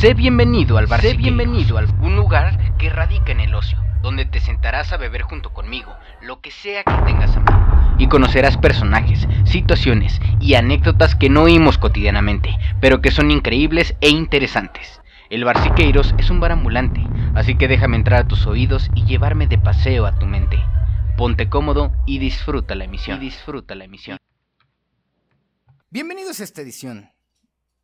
Sé bienvenido al bar. Sé bienvenido al un lugar que radica en el ocio, donde te sentarás a beber junto conmigo, lo que sea que tengas a mano, y conocerás personajes, situaciones y anécdotas que no oímos cotidianamente, pero que son increíbles e interesantes. El bar Siqueiros es un bar ambulante, así que déjame entrar a tus oídos y llevarme de paseo a tu mente. Ponte cómodo y disfruta la emisión. Y disfruta la emisión. Bienvenidos a esta edición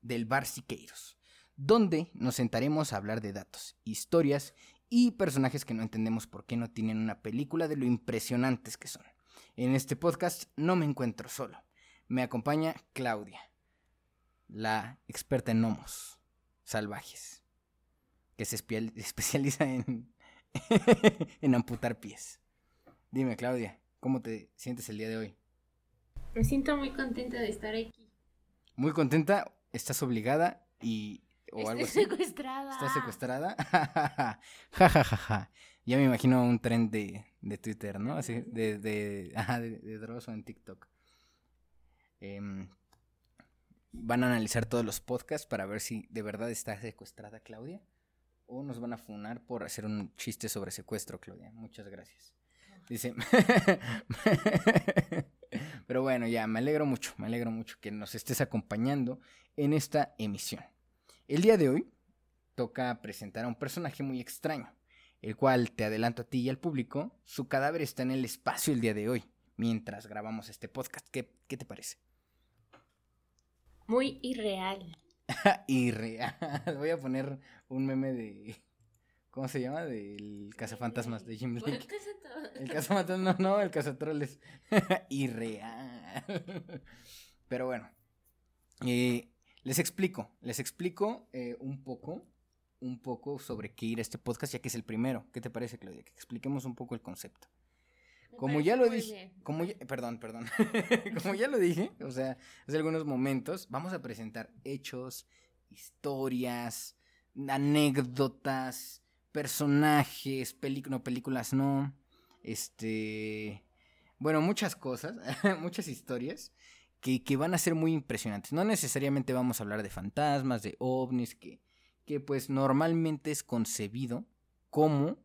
del Bar Siqueiros, donde nos sentaremos a hablar de datos, historias y personajes que no entendemos por qué no tienen una película de lo impresionantes que son. En este podcast no me encuentro solo. Me acompaña Claudia, la experta en gnomos salvajes, que se espe- especializa en, en amputar pies. Dime, Claudia, ¿cómo te sientes el día de hoy? Me siento muy contenta de estar aquí. ¿Muy contenta? ¿Estás obligada? y o algo Estoy así? secuestrada. ¿Estás secuestrada? ja, ja, ja, ja. Ya me imagino un tren de, de Twitter, ¿no? Así, de, de, ajá, de, de Dross o en TikTok. Em, van a analizar todos los podcasts para ver si de verdad está secuestrada Claudia. O nos van a funar por hacer un chiste sobre secuestro, Claudia. Muchas gracias. Dice. Pero bueno, ya, me alegro mucho, me alegro mucho que nos estés acompañando en esta emisión. El día de hoy toca presentar a un personaje muy extraño, el cual te adelanto a ti y al público, su cadáver está en el espacio el día de hoy, mientras grabamos este podcast. ¿Qué, qué te parece? Muy irreal. Irreal. Voy a poner un meme de... ¿Cómo se llama? Del cazafantasmas de Jim ¿Por Lake. qué se to- El cazafantasmas, no, no, el cazatroles. Irreal. Pero bueno. eh, les explico, les explico eh, un poco, un poco sobre qué ir a este podcast, ya que es el primero. ¿Qué te parece, Claudia? Que expliquemos un poco el concepto. Me Como ya lo dije, bien. como ya- perdón, perdón. como ya lo dije, o sea, hace algunos momentos, vamos a presentar hechos, historias, anécdotas, personajes, películas, no, películas no, este, bueno, muchas cosas, muchas historias que, que van a ser muy impresionantes. No necesariamente vamos a hablar de fantasmas, de ovnis, que, que pues normalmente es concebido como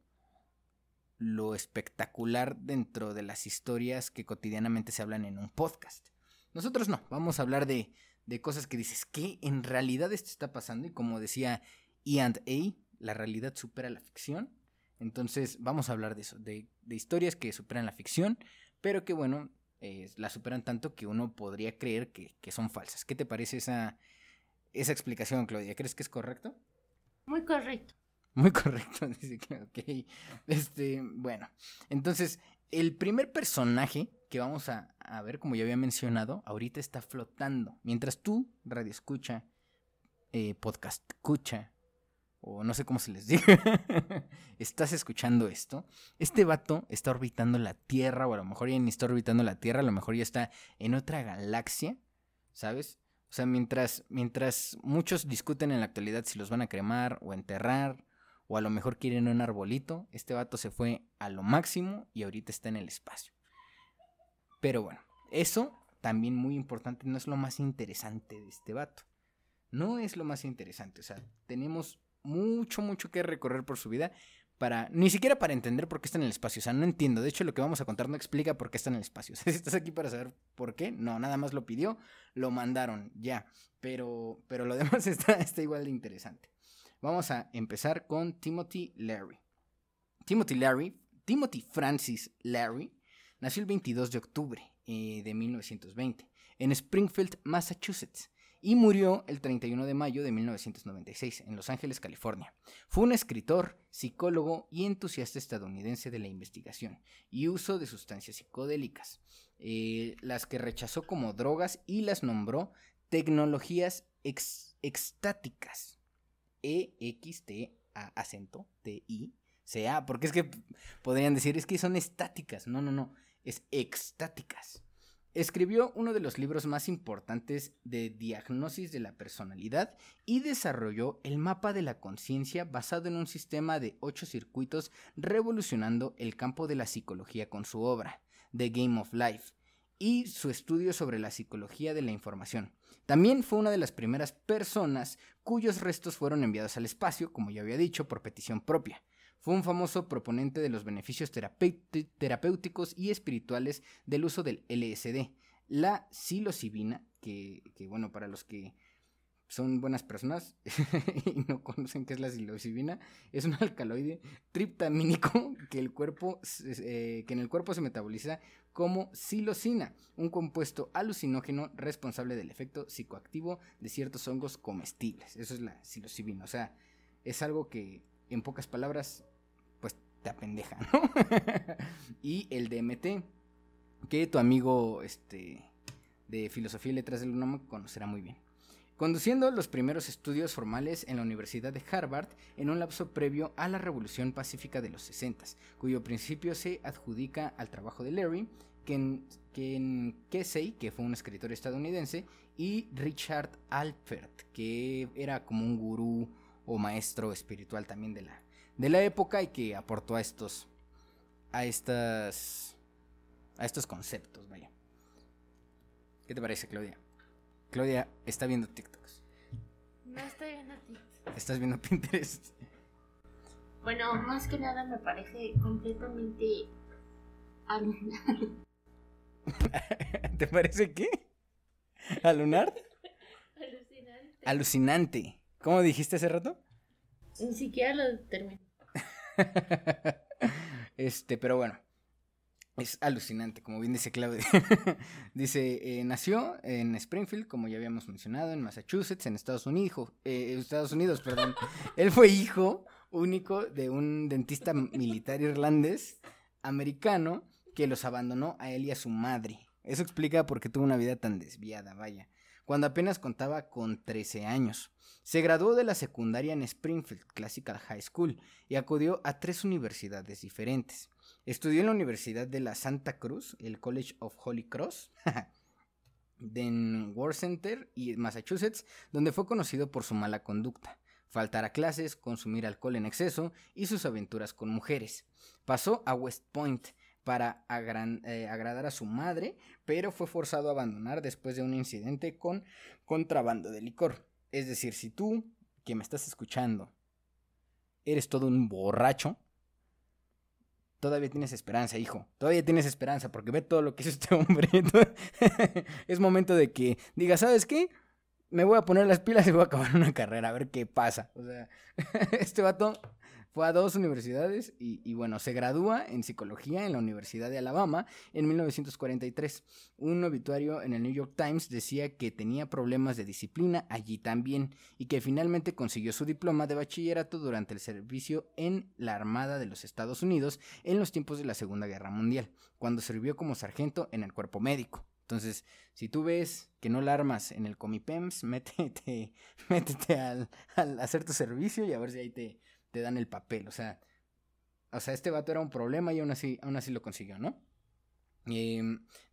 lo espectacular dentro de las historias que cotidianamente se hablan en un podcast. Nosotros no, vamos a hablar de, de cosas que dices, ¿qué en realidad esto está pasando? Y como decía E&A, la realidad supera la ficción. Entonces vamos a hablar de eso, de, de historias que superan la ficción, pero que bueno, eh, la superan tanto que uno podría creer que, que son falsas. ¿Qué te parece esa, esa explicación, Claudia? ¿Crees que es correcto? Muy correcto. Muy correcto, dice que ok. Este, bueno, entonces, el primer personaje que vamos a, a ver, como ya había mencionado, ahorita está flotando. Mientras tú, radio escucha, eh, podcast escucha, o no sé cómo se les diga, estás escuchando esto, este vato está orbitando la Tierra, o a lo mejor ya ni está orbitando la Tierra, a lo mejor ya está en otra galaxia, ¿sabes? O sea, mientras, mientras muchos discuten en la actualidad si los van a cremar o enterrar, o a lo mejor quieren un arbolito, este vato se fue a lo máximo y ahorita está en el espacio. Pero bueno, eso también muy importante, no es lo más interesante de este vato. No es lo más interesante, o sea, tenemos mucho, mucho que recorrer por su vida para, ni siquiera para entender por qué está en el espacio, o sea, no entiendo, de hecho lo que vamos a contar no explica por qué está en el espacio, o si estás aquí para saber por qué, no, nada más lo pidió, lo mandaron, ya, pero, pero lo demás está, está igual de interesante. Vamos a empezar con Timothy Larry. Timothy Larry, Timothy Francis Larry, nació el 22 de octubre eh, de 1920 en Springfield, Massachusetts, y murió el 31 de mayo de 1996 en Los Ángeles, California. Fue un escritor, psicólogo y entusiasta estadounidense de la investigación y uso de sustancias psicodélicas, eh, las que rechazó como drogas y las nombró tecnologías ex- extáticas. E-X-T-A acento T-I-C-A, porque es que podrían decir, es que son estáticas, no, no, no, es extáticas. Escribió uno de los libros más importantes de diagnosis de la personalidad y desarrolló el mapa de la conciencia basado en un sistema de ocho circuitos revolucionando el campo de la psicología con su obra, The Game of Life, y su estudio sobre la psicología de la información. También fue una de las primeras personas cuyos restos fueron enviados al espacio, como ya había dicho, por petición propia. Fue un famoso proponente de los beneficios terapéuticos y espirituales del uso del LSD. La psilocibina, que, bueno, para los que son buenas personas y no conocen qué es la psilocibina, es un alcaloide triptamínico que, el cuerpo, eh, que en el cuerpo se metaboliza como psilocina, un compuesto alucinógeno responsable del efecto psicoactivo de ciertos hongos comestibles. Eso es la psilocibina, o sea, es algo que en pocas palabras pues te apendeja, ¿no? y el DMT, que tu amigo este de filosofía y letras del UNAM conocerá muy bien. Conduciendo los primeros estudios formales en la Universidad de Harvard en un lapso previo a la Revolución Pacífica de los 60, cuyo principio se adjudica al trabajo de Larry, Ken, Ken Kesey, que fue un escritor estadounidense, y Richard Alpert, que era como un gurú o maestro espiritual también de la, de la época y que aportó a estos, a estas, a estos conceptos, vaya. ¿Qué te parece, Claudia? Claudia está viendo TikToks. No estoy viendo TikTok. Estás viendo Pinterest. Bueno, más que nada me parece completamente alucinante. ¿Te parece qué? ¿Alunar? Alucinante. Alucinante. ¿Cómo dijiste hace rato? Ni siquiera lo terminé. este, pero bueno. Es alucinante, como bien dice Claudia. dice, eh, nació en Springfield, como ya habíamos mencionado, en Massachusetts, en Estados Unidos. eh, Estados Unidos, perdón. Él fue hijo único de un dentista militar irlandés americano que los abandonó a él y a su madre. Eso explica por qué tuvo una vida tan desviada, vaya. Cuando apenas contaba con 13 años. Se graduó de la secundaria en Springfield Classical High School y acudió a tres universidades diferentes. Estudió en la Universidad de la Santa Cruz, el College of Holy Cross, en Worcester y Massachusetts, donde fue conocido por su mala conducta, faltar a clases, consumir alcohol en exceso y sus aventuras con mujeres. Pasó a West Point para eh, agradar a su madre, pero fue forzado a abandonar después de un incidente con contrabando de licor. Es decir, si tú, que me estás escuchando, eres todo un borracho, todavía tienes esperanza, hijo. Todavía tienes esperanza, porque ve todo lo que hizo este hombre. es momento de que diga, ¿sabes qué? Me voy a poner las pilas y voy a acabar una carrera, a ver qué pasa. O sea, este vato fue a dos universidades y, y, bueno, se gradúa en psicología en la Universidad de Alabama en 1943. Un obituario en el New York Times decía que tenía problemas de disciplina allí también y que finalmente consiguió su diploma de bachillerato durante el servicio en la Armada de los Estados Unidos en los tiempos de la Segunda Guerra Mundial, cuando sirvió como sargento en el cuerpo médico. Entonces, si tú ves que no la armas en el Comipems, métete, métete al, al hacer tu servicio y a ver si ahí te, te dan el papel. O sea, o sea, este vato era un problema y aún así, aún así lo consiguió, ¿no? Eh,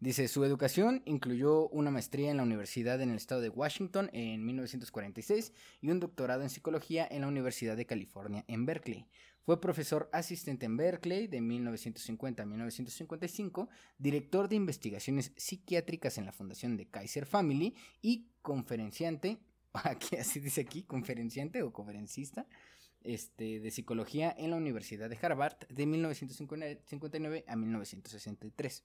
dice, su educación incluyó una maestría en la Universidad en el estado de Washington en 1946 y un doctorado en psicología en la Universidad de California en Berkeley. Fue profesor asistente en Berkeley de 1950 a 1955, director de investigaciones psiquiátricas en la Fundación de Kaiser Family y conferenciante, aquí así dice aquí, conferenciante o conferencista este, de psicología en la Universidad de Harvard de 1959 a 1963.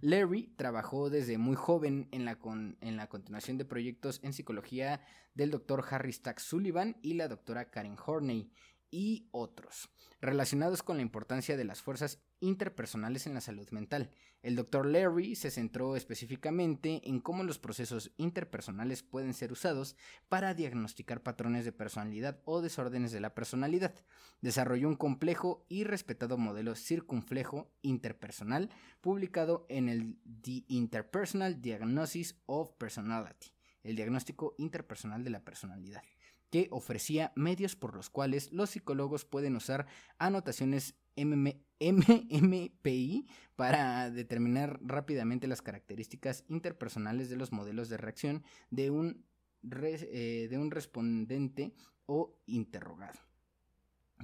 Larry trabajó desde muy joven en la, con, en la continuación de proyectos en psicología del doctor Harry Stack Sullivan y la doctora Karen Horney y otros, relacionados con la importancia de las fuerzas interpersonales en la salud mental. El doctor Larry se centró específicamente en cómo los procesos interpersonales pueden ser usados para diagnosticar patrones de personalidad o desórdenes de la personalidad. Desarrolló un complejo y respetado modelo circunflejo interpersonal publicado en el The Interpersonal Diagnosis of Personality, el diagnóstico interpersonal de la personalidad que ofrecía medios por los cuales los psicólogos pueden usar anotaciones MM, MMPI para determinar rápidamente las características interpersonales de los modelos de reacción de un, eh, de un respondente o interrogado.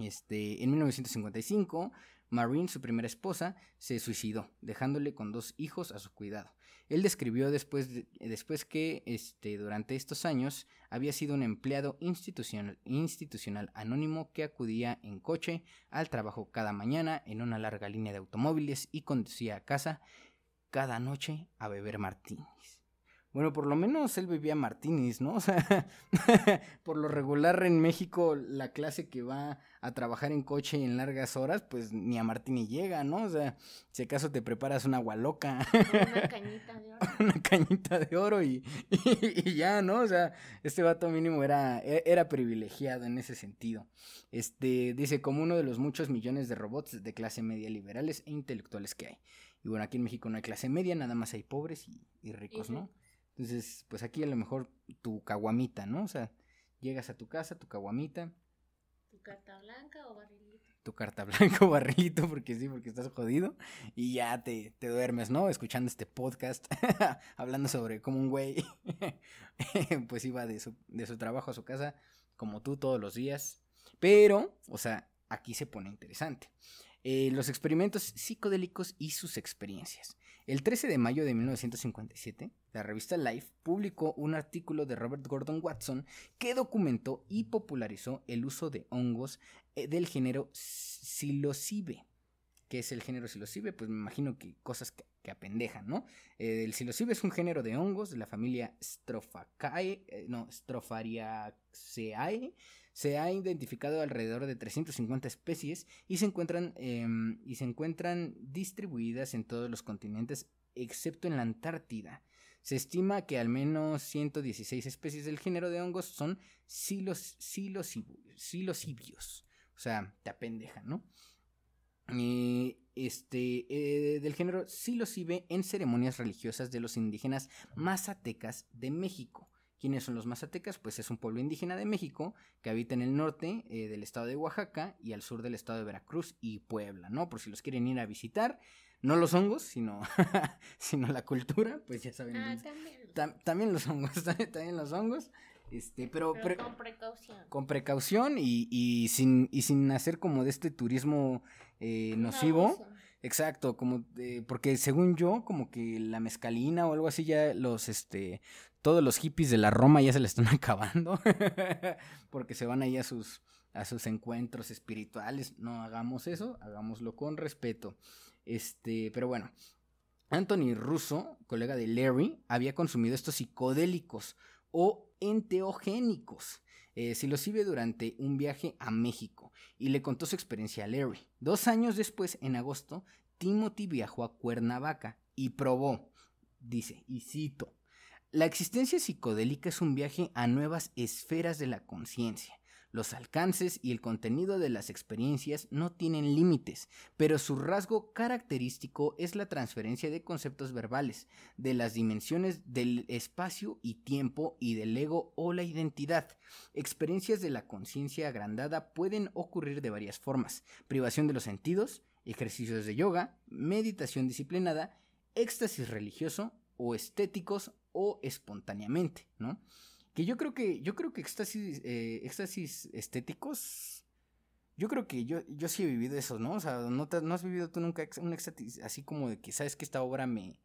Este, en 1955, Marine, su primera esposa, se suicidó, dejándole con dos hijos a su cuidado. Él describió después, después que este, durante estos años había sido un empleado institucional, institucional anónimo que acudía en coche al trabajo cada mañana en una larga línea de automóviles y conducía a casa cada noche a beber martinis. Bueno, por lo menos él bebía martinis, ¿no? O sea, por lo regular en México la clase que va a trabajar en coche en largas horas, pues ni a martini llega, ¿no? O sea, si acaso te preparas una agua loca. Una cañita de oro. una cañita de oro y, y, ya, ¿no? O sea, este vato mínimo era, e, era privilegiado en ese sentido. Este, dice, como uno de los muchos millones de robots de clase media liberales e intelectuales que hay. Y bueno, aquí en México no hay clase media, nada más hay pobres y, y ricos, ¿no? Entonces, pues aquí a lo mejor tu caguamita, ¿no? O sea, llegas a tu casa, tu caguamita. ¿Tu carta blanca o barrilito? Tu carta blanca o barrilito, porque sí, porque estás jodido. Y ya te, te duermes, ¿no? Escuchando este podcast, hablando sobre cómo un güey, pues iba de su, de su trabajo a su casa, como tú todos los días. Pero, o sea, aquí se pone interesante. Eh, los experimentos psicodélicos y sus experiencias. El 13 de mayo de 1957, la revista Life publicó un artículo de Robert Gordon Watson que documentó y popularizó el uso de hongos eh, del género psilocibe. ¿Qué es el género psilocibe? Pues me imagino que cosas que, apendejan, ¿no? Eh, el psilocibe es un género de hongos de la familia Strophaceae, eh, no, Strophariaceae, se ha identificado alrededor de 350 especies y se encuentran, em, y se encuentran distribuidas en todos los continentes excepto en la Antártida. Se estima que al menos 116 especies del género de hongos son silos, silosibios. O sea, te apendejan, ¿no? este, eh, del género silosibe en ceremonias religiosas de los indígenas mazatecas de México. ¿Quiénes son los mazatecas? Pues es un pueblo indígena de México que habita en el norte eh, del estado de Oaxaca y al sur del estado de Veracruz y Puebla, ¿no? Por si los quieren ir a visitar, no los hongos, sino, sino la cultura, pues ya saben. Ah, también. Tam- también los hongos, también los hongos. Este, pero, Pero pre- con precaución. con precaución y, y sin, y sin hacer como de este turismo eh, nocivo. Exacto, como porque según yo, como que la mezcalina o algo así ya los, este, todos los hippies de la Roma ya se le están acabando, porque se van ahí a sus, a sus encuentros espirituales. No hagamos eso, hagámoslo con respeto. Este, pero bueno, Anthony Russo, colega de Larry, había consumido estos psicodélicos o enteogénicos. Eh, psilocibe durante un viaje a México y le contó su experiencia a Larry. Dos años después, en agosto, Timothy viajó a Cuernavaca y probó, dice, y cito, la existencia psicodélica es un viaje a nuevas esferas de la conciencia. Los alcances y el contenido de las experiencias no tienen límites, pero su rasgo característico es la transferencia de conceptos verbales, de las dimensiones del espacio y tiempo y del ego o la identidad. Experiencias de la conciencia agrandada pueden ocurrir de varias formas. Privación de los sentidos, ejercicios de yoga, meditación disciplinada, éxtasis religioso o estéticos o espontáneamente, ¿no? Que yo creo que, yo creo que éxtasis, eh, éxtasis estéticos, yo creo que yo, yo sí he vivido eso, ¿no? O sea, ¿no, te- no has vivido tú nunca un éxtasis así como de que, ¿sabes que esta obra me,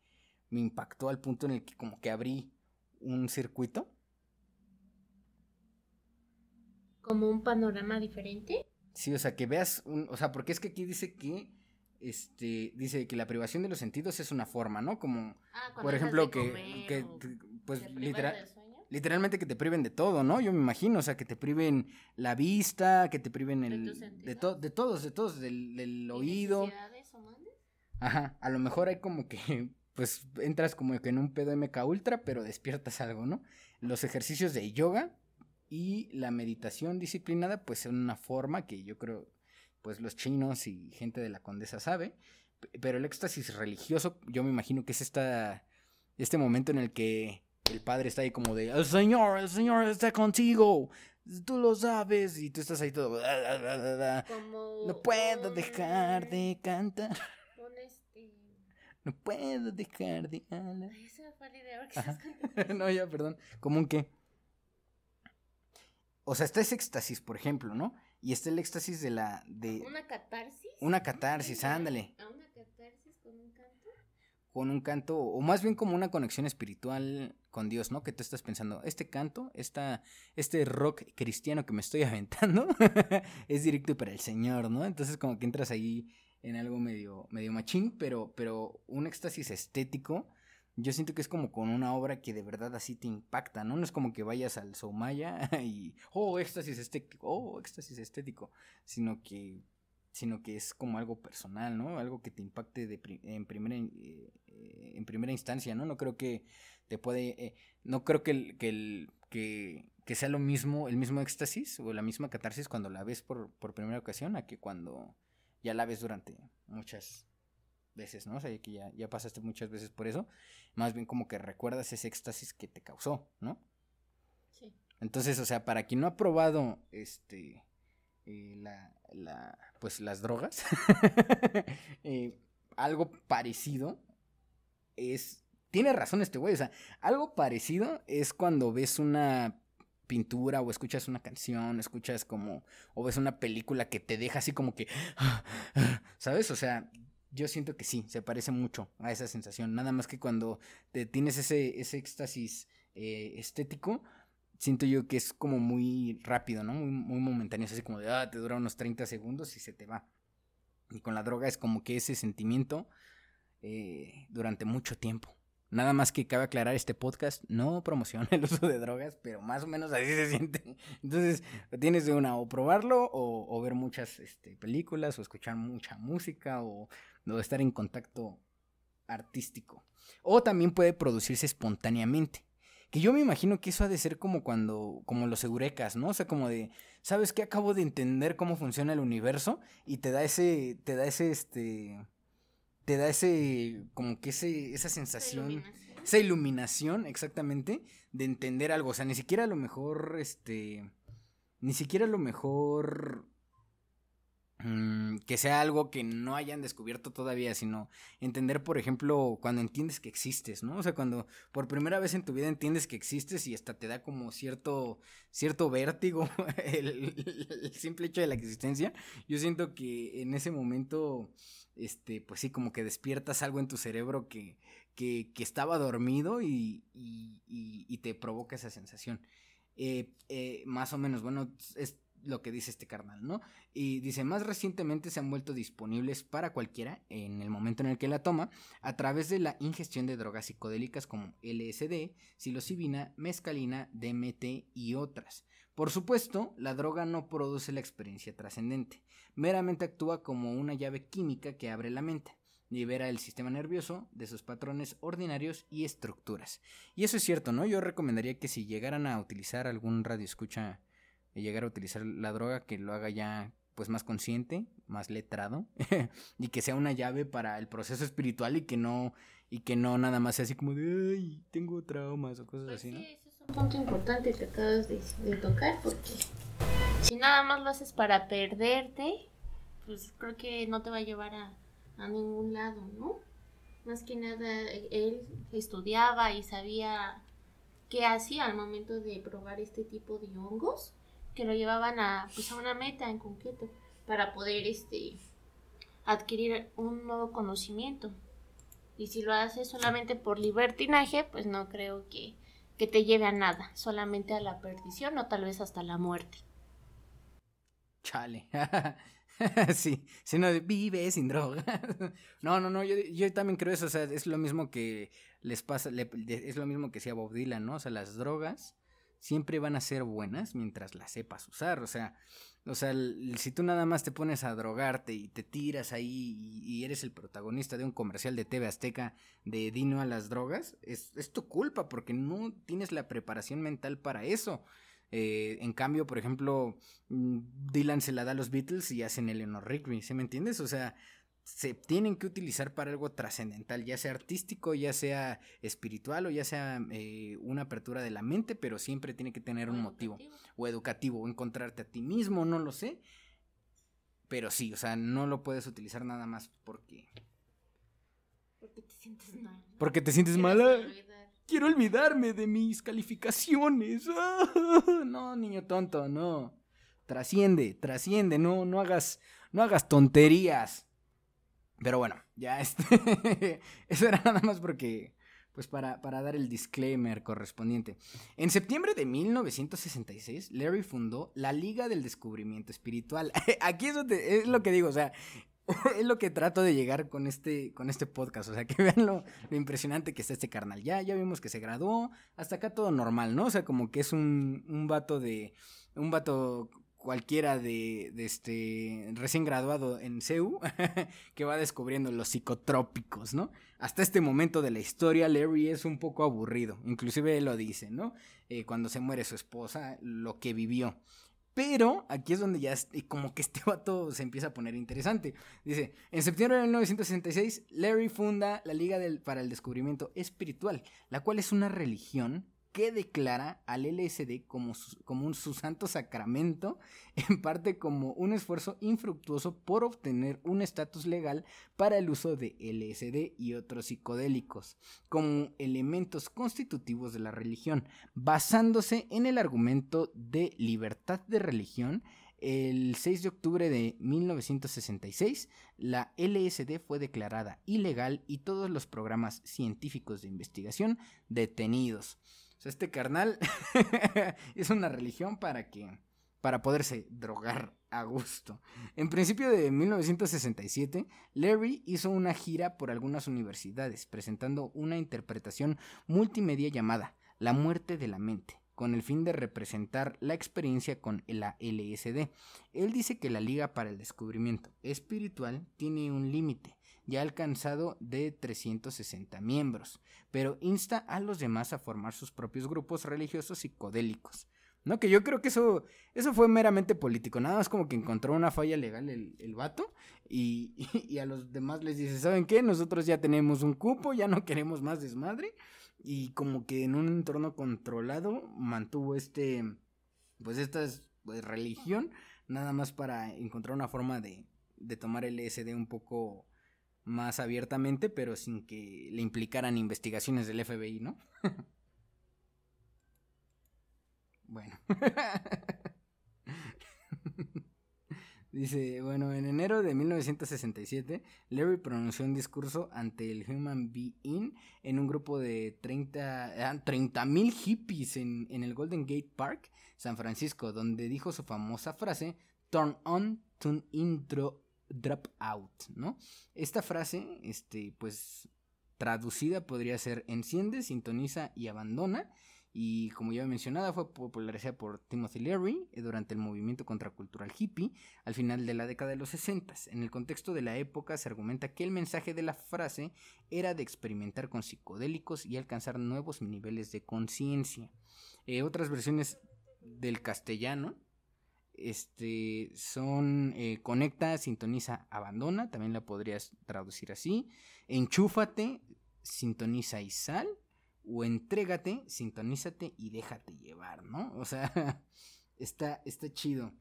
me impactó al punto en el que como que abrí un circuito? Como un panorama diferente. Sí, o sea, que veas, un, o sea, porque es que aquí dice que, este, dice que la privación de los sentidos es una forma, ¿no? Como, Ah, por ejemplo, de que, pues, literal, literalmente que te priven de todo, ¿no? Yo me imagino, o sea, que te priven la vista, que te priven ¿De el, de, sentidos? to- de todos, de todos, del, del ¿Y oído. Ajá, a lo mejor hay como que, pues, entras como que en un pedo MK Ultra, pero despiertas algo, ¿no? Los ejercicios de yoga y la meditación disciplinada, pues, son una forma que yo creo, pues, los chinos y gente de la condesa sabe, pero el éxtasis religioso, yo me imagino que es esta, este momento en el que el padre está ahí como de, el Señor, el Señor está contigo, tú lo sabes, y tú estás ahí todo, Como no puedo un- dejar de cantar. un este... No puedo dejar de hablar. Ay, se me fue la idea porque Ajá. estás contando. no, ya, perdón. ¿Cómo un qué? O sea, está ese éxtasis, por ejemplo, ¿no? Y está el éxtasis de la. de. Una catarsis. Una catarsis, ¿Llegar ándale. A una catarsis con un canto. con un canto, o más bien como una conexión espiritual con Dios, ¿no? Que tú estás pensando, este canto, esta, este rock cristiano que me estoy aventando, es directo para el Señor, ¿no? Entonces como que entras ahí en algo medio, medio machín, pero, pero un éxtasis estético, yo siento que es como con una obra que de verdad así te impacta, ¿no? No es como que vayas al Soumaya y, oh, éxtasis estético, oh, éxtasis estético, sino que sino que es como algo personal, ¿no? Algo que te impacte de pri- en primera eh, eh, en primera instancia, ¿no? No creo que te puede eh, no creo que el, que el que, que sea lo mismo, el mismo éxtasis o la misma catarsis cuando la ves por, por primera ocasión a que cuando ya la ves durante muchas veces, ¿no? O sea, que ya, ya pasaste muchas veces por eso, más bien como que recuerdas ese éxtasis que te causó, ¿no? Sí. Entonces, o sea, para quien no ha probado este eh, la, la pues las drogas, eh, algo parecido es tiene razón este güey, o sea, algo parecido es cuando ves una pintura o escuchas una canción, escuchas como o ves una película que te deja así como que ¿sabes? O sea, yo siento que sí, se parece mucho a esa sensación, nada más que cuando te tienes ese ese éxtasis eh, estético siento yo que es como muy rápido, ¿no? Muy, muy momentáneo, es así como de, ah, te dura unos 30 segundos y se te va. Y con la droga es como que ese sentimiento eh, durante mucho tiempo. Nada más que cabe aclarar, este podcast no promociona el uso de drogas, pero más o menos así se siente. Entonces, tienes de una, o probarlo, o, ver muchas este, películas, o escuchar mucha música, o, estar en contacto artístico. O también puede producirse espontáneamente. Que yo me imagino que eso ha de ser como cuando, como los eurekas, ¿no? O sea, como de, ¿sabes qué? Acabo de entender cómo funciona el universo y te da ese, te da ese, este, te da ese, como que ese, esa sensación, iluminación. esa iluminación, exactamente, de entender algo. O sea, ni siquiera a lo mejor, este, ni siquiera a lo mejor que sea algo que no hayan descubierto todavía, sino entender, por ejemplo, cuando entiendes que existes, ¿no? O sea, cuando por primera vez en tu vida entiendes que existes y hasta te da como cierto, cierto vértigo el, el simple hecho de la existencia. Yo siento que en ese momento, este, pues sí, como que despiertas algo en tu cerebro que, que, que estaba dormido y, y, y- y te provoca esa sensación. Eh, eh, más o menos, bueno, es lo que dice este carnal, ¿no? Y dice, más recientemente se han vuelto disponibles para cualquiera en el momento en el que la toma a través de la ingestión de drogas psicodélicas como LSD, psilocibina, mescalina, DMT y otras. Por supuesto, la droga no produce la experiencia trascendente, meramente actúa como una llave química que abre la mente, libera el sistema nervioso de sus patrones ordinarios y estructuras. Y eso es cierto, ¿no? Yo recomendaría que si llegaran a utilizar algún radio llegar a utilizar la droga, que lo haga ya pues más consciente, más letrado y que sea una llave para el proceso espiritual y que no y que no nada más sea así como de ay, tengo traumas o cosas Pues así, sí, ¿no? ese es un punto importante que acabas de, de tocar, porque si nada más lo haces para perderte, pues creo que no te va a llevar a, a ningún lado, ¿no? Más que nada, él estudiaba y sabía qué hacía al momento de probar este tipo de hongos, que lo llevaban a, pues, a una meta en concreto, para poder este, adquirir un nuevo conocimiento. Y si lo haces solamente por libertinaje, pues no creo que, que te lleve a nada, solamente a la perdición o tal vez hasta la muerte. Chale. sí, si no vive sin droga. no, no, no, yo, yo también creo eso, o sea, es lo mismo que les pasa, le- es lo mismo que decía Bob Dylan, ¿no? O sea, las drogas siempre van a ser buenas mientras las sepas usar, o sea, o sea, si tú nada más te pones a drogarte y te tiras ahí y, y eres el protagonista de un comercial de TV Azteca de Dino a las drogas, es, es tu culpa porque no tienes la preparación mental para eso. Eh, en cambio, por ejemplo, mm, Dylan se la da a los Beatles y hacen Eleanor Rigby, ¿sí me entiendes? O sea, se tienen que utilizar para algo trascendental, ya sea artístico, ya sea espiritual o ya sea eh, una apertura de la mente, pero siempre tiene que tener un motivo o educativo, o encontrarte a ti mismo, no lo sé. Pero sí, o sea, no lo puedes utilizar nada más porque Porque te sientes mal. porque te sientes mala. olvidar. Quiero olvidarme de mis calificaciones. No, niño tonto, no. trasciende, trasciende, no, no hagas, no hagas tonterías. Pero bueno, ya este, eso era nada más porque, pues para, para dar el disclaimer correspondiente. En septiembre de 1966, Larry fundó la Liga del Descubrimiento Espiritual. Aquí es, es lo que digo, o sea, es lo que trato de llegar con este, con este podcast. O sea, que vean lo, impresionante que está este carnal. Ya, ya vimos que se graduó. Hasta acá todo normal, ¿no? O sea, como que es un, un vato de. Un vato cualquiera de, de, este recién graduado en CEU que va descubriendo los psicotrópicos, ¿no? Hasta este momento de la historia Larry es un poco aburrido, inclusive él lo dice, ¿no? Eh, cuando se muere su esposa, lo que vivió. Pero aquí es donde ya como que este vato se empieza a poner interesante. Dice, en septiembre de 1966, Larry funda la Liga para el Descubrimiento Espiritual, la cual es una religión que declara al LSD como su, un, su santo sacramento, en parte como un esfuerzo infructuoso por obtener un estatus legal para el uso de LSD y otros psicodélicos, como elementos constitutivos de la religión, basándose en el argumento de libertad de religión el 6 de octubre de 1966, la LSD fue declarada ilegal y todos los programas científicos de investigación detenidos. Sea, este carnal es una religión para que para poderse drogar a gusto. En principio de 1967, Larry hizo una gira por algunas universidades presentando una interpretación multimedia llamada La muerte de la mente, con el fin de representar la experiencia con la LSD. Él dice que la Liga para el Descubrimiento Espiritual tiene un límite ya alcanzado de 360 miembros, pero insta a los demás a formar sus propios grupos religiosos psicodélicos. ¿No? Que yo creo que eso, eso fue meramente político. Nada más como que encontró una falla legal el, el vato y, y, a los demás les dice, ¿saben qué? Nosotros ya tenemos un cupo, ya no queremos más desmadre. Y como que en un entorno controlado mantuvo este, pues esta pues, religión, nada más para encontrar una forma de, de tomar el LSD un poco más abiertamente, pero sin que le implicaran investigaciones del FBI, ¿no? bueno. Dice, bueno, en enero de 1967, Larry pronunció un discurso ante el Human Being en un grupo de 30 mil hippies en, el Golden Gate Park, San Francisco, donde dijo su famosa frase, Turn on, turn intro drop out, ¿no? Esta frase, este, pues, traducida podría ser enciende, sintoniza y abandona. Y como ya he mencionado, fue popularizada por Timothy Leary eh, durante el movimiento contracultural hippie al final de la década de los 60. En el contexto de la época se argumenta que el mensaje de la frase era de experimentar con psicodélicos y alcanzar nuevos niveles de conciencia. Eh, otras versiones del castellano este, son eh, conecta, sintoniza, abandona, también la podrías traducir así. Enchúfate, sintoniza y sal. O entrégate, sintonízate y déjate llevar, ¿no? O sea, está, está chido.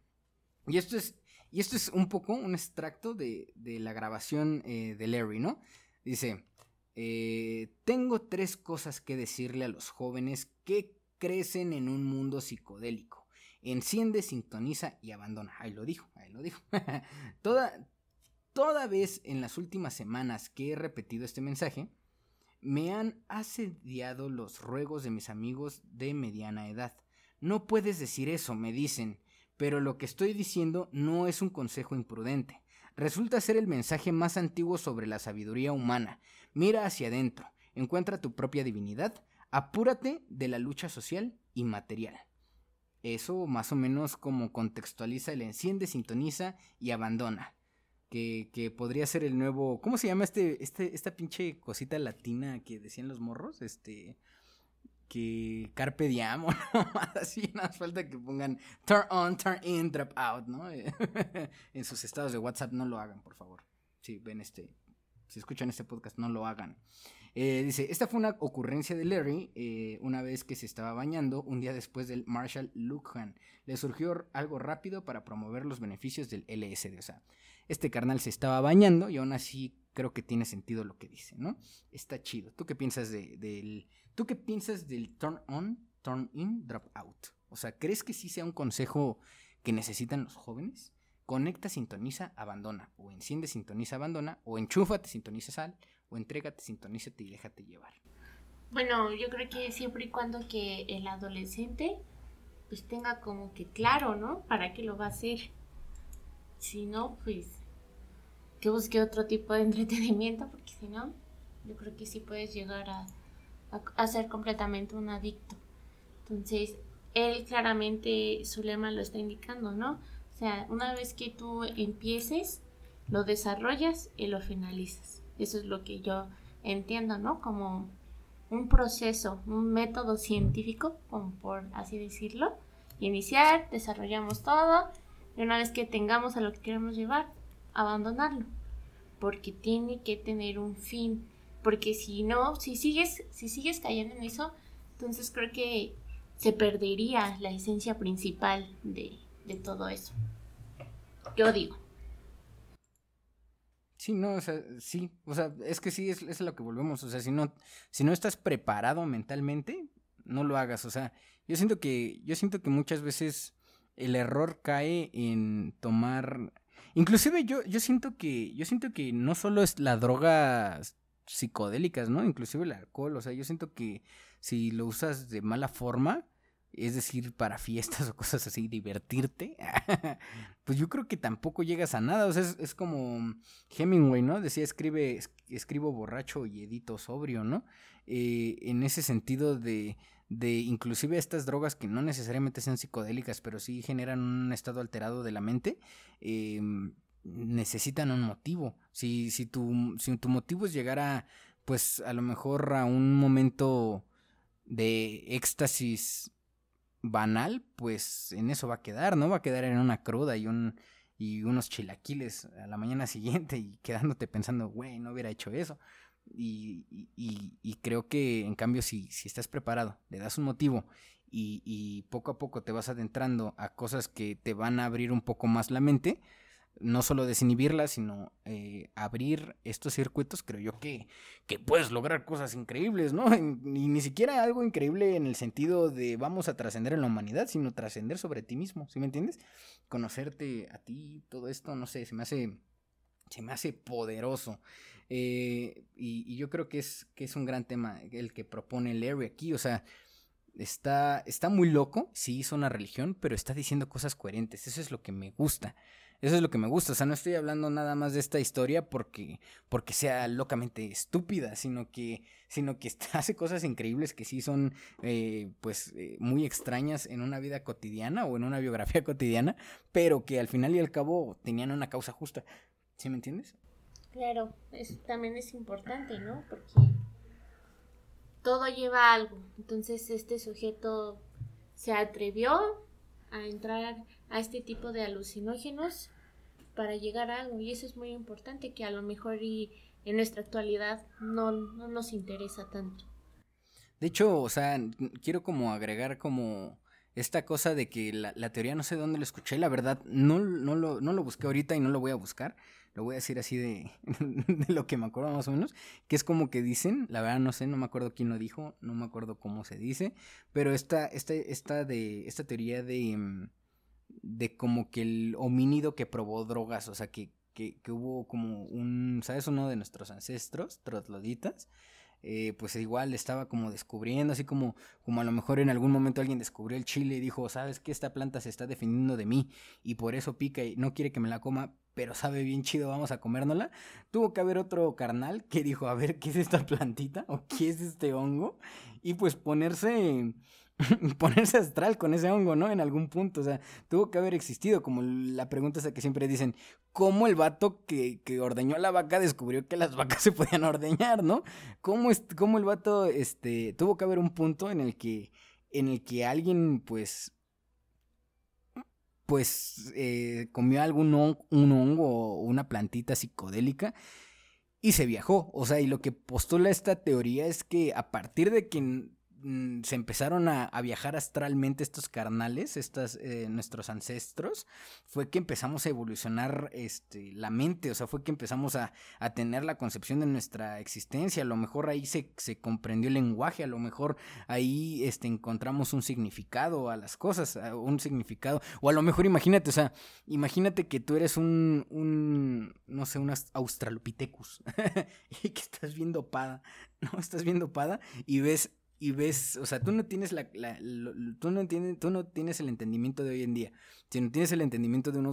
Y esto es, y esto es un poco un extracto de, de la grabación eh, de Larry, ¿no? Dice, eh, tengo tres cosas que decirle a los jóvenes que crecen en un mundo psicodélico enciende, sintoniza y abandona. Ahí lo dijo, ahí lo dijo. toda, toda vez en las últimas semanas que he repetido este mensaje, me han asediado los ruegos de mis amigos de mediana edad. No puedes decir eso, me dicen, pero lo que estoy diciendo no es un consejo imprudente. Resulta ser el mensaje más antiguo sobre la sabiduría humana. Mira hacia adentro, encuentra tu propia divinidad, apúrate de la lucha social y material. Eso más o menos como contextualiza el enciende, sintoniza y abandona. Que, que, podría ser el nuevo. ¿Cómo se llama este, este, esta pinche cosita latina que decían los morros? Este. Que Carpe Diem o no, así nada falta que pongan turn on, turn in, drop out, ¿no? en sus estados de WhatsApp no lo hagan, por favor. Si ven este, si escuchan este podcast, no lo hagan. Eh, dice, esta fue una ocurrencia de Larry eh, una vez que se estaba bañando, un día después del Marshall Lujan. Le surgió algo rápido para promover los beneficios del LSD. O sea, este carnal se estaba bañando y aún así creo que tiene sentido lo que dice, ¿no? Está chido. ¿Tú qué piensas de, del... ¿Tú qué piensas del turn on, turn in, drop out? O sea, ¿crees que sí sea un consejo que necesitan los jóvenes? Conecta, sintoniza, abandona. O enciende, sintoniza, abandona. O enchúfate, sintoniza, sal. O entrégate, sintonízate y déjate llevar. Bueno, yo creo que siempre y cuando que el adolescente pues tenga como que claro, ¿no? ¿Para qué lo va a hacer? Si no, pues que busque otro tipo de entretenimiento, porque si no, yo creo que sí puedes llegar a, a, ser completamente un adicto. Entonces, él claramente su lema lo está indicando, ¿no? O sea, una vez que tú empieces, lo desarrollas y lo finalizas. Eso es lo que yo entiendo, ¿no? Como un proceso, un método científico, por así decirlo. Iniciar, desarrollamos todo y una vez que tengamos a lo que queremos llevar, abandonarlo. Porque tiene que tener un fin. Porque si no, si sigues, si sigues cayendo en eso, entonces creo que se perdería la esencia principal de, de todo eso. Yo digo. Sí, no, o sea, sí, o sea, es que sí, es, es lo que volvemos, o sea, si no, si no estás preparado mentalmente, no lo hagas, o sea, yo siento que, yo siento que muchas veces el error cae en tomar, inclusive yo, yo siento que, yo siento que no solo es la droga psicodélicas, ¿no? Inclusive el alcohol, o sea, yo siento que si lo usas de mala forma, es decir, para fiestas o cosas así, divertirte, pues yo creo que tampoco llegas a nada. O sea, es, como Hemingway, ¿no? Decía, escribe, escribo borracho y edito sobrio, ¿no? Eh, en ese sentido de, de inclusive estas drogas que no necesariamente sean psicodélicas, pero sí generan un estado alterado de la mente, em, necesitan un motivo. Si, si, tu, si tu motivo es llegar a, pues a lo mejor a un momento de éxtasis banal, pues en eso va a quedar, ¿no? Va a quedar en una cruda y un y unos chilaquiles a la mañana siguiente y quedándote pensando, güey, no hubiera hecho eso. Y, y, y, creo que en cambio si, si estás preparado, le das un motivo y, y poco a poco te vas adentrando a cosas que te van a abrir un poco más la mente, no solo desinhibirla, sino eh, abrir estos circuitos, creo yo que, que puedes lograr cosas increíbles, ¿no? Y ni siquiera algo increíble en el sentido de vamos a trascender en la humanidad, sino trascender sobre ti mismo, ¿sí me entiendes? Conocerte a ti, todo esto, no sé, se me hace, se me hace poderoso. Eh, y, yo creo que es, que es un gran tema el que propone Larry aquí, o sea, está, está muy loco, sí hizo una religión, pero está diciendo cosas coherentes, eso es lo que me gusta. Eso es lo que me gusta. O sea, no estoy hablando nada más de esta historia porque, porque sea locamente estúpida, sino que, sino que hace cosas increíbles que sí son, eh, pues, eh, muy extrañas en una vida cotidiana o en una biografía cotidiana, pero que al final y al cabo tenían una causa justa. ¿Sí me entiendes? Claro, eso también es importante, ¿no? Porque todo lleva algo. Entonces este sujeto se atrevió a entrar a este tipo de alucinógenos para llegar a algo y eso es muy importante que a lo mejor y en nuestra actualidad no, nos interesa tanto. De hecho, o sea, quiero como agregar como esta cosa de que la, teoría no sé dónde lo escuché, la verdad no, no, lo, no lo busqué ahorita y no lo voy a buscar, lo voy a decir así de, de, lo que me acuerdo más o menos, que es como que dicen, la verdad no sé, no me acuerdo quién lo dijo, no me acuerdo cómo se dice, pero esta, esta, esta, de, esta teoría de, mm, de como que el homínido que probó drogas, o sea, que, que, que hubo como un, ¿sabes? Uno de nuestros ancestros, trotloditas, eh, pues igual estaba como descubriendo, así como, como a lo mejor en algún momento alguien descubrió el chile y dijo, sabes que esta planta se está defendiendo de mí y por eso pica y no quiere que me la coma, pero sabe bien chido, vamos a comérnosla. Tuvo que haber otro carnal que dijo, a ver, ¿qué es esta plantita? ¿O qué es este hongo? Y pues ponerse ponerse astral con ese hongo, ¿no? En algún punto, o sea, tuvo que haber existido, como la pregunta esa que siempre dicen, ¿cómo el vato que, que ordeñó la vaca descubrió que las vacas se podían ordeñar, ¿no? ¿Cómo, cómo el vato, este, tuvo que haber un punto en el que, en el que alguien, pues, pues, eh, comió algún un hongo o una plantita psicodélica y se viajó, o sea, y lo que postula esta teoría es que a partir de que mm, se empezaron a, viajar astralmente estos carnales, estas, eh, nuestros ancestros, fue que empezamos a evolucionar este, la mente, o sea, fue que empezamos a, tener la concepción de nuestra existencia, a lo mejor ahí se, comprendió el lenguaje, a lo mejor ahí este, encontramos un significado a las cosas, un significado, o a lo mejor imagínate, o sea, imagínate que tú eres un, un no sé, un australopithecus y que estás viendo pada, ¿no? Estás viendo pada y ves y ves, o sea, tú no tienes la, tú no tienes, tú no tienes el entendimiento de hoy en día, sino tienes el entendimiento de un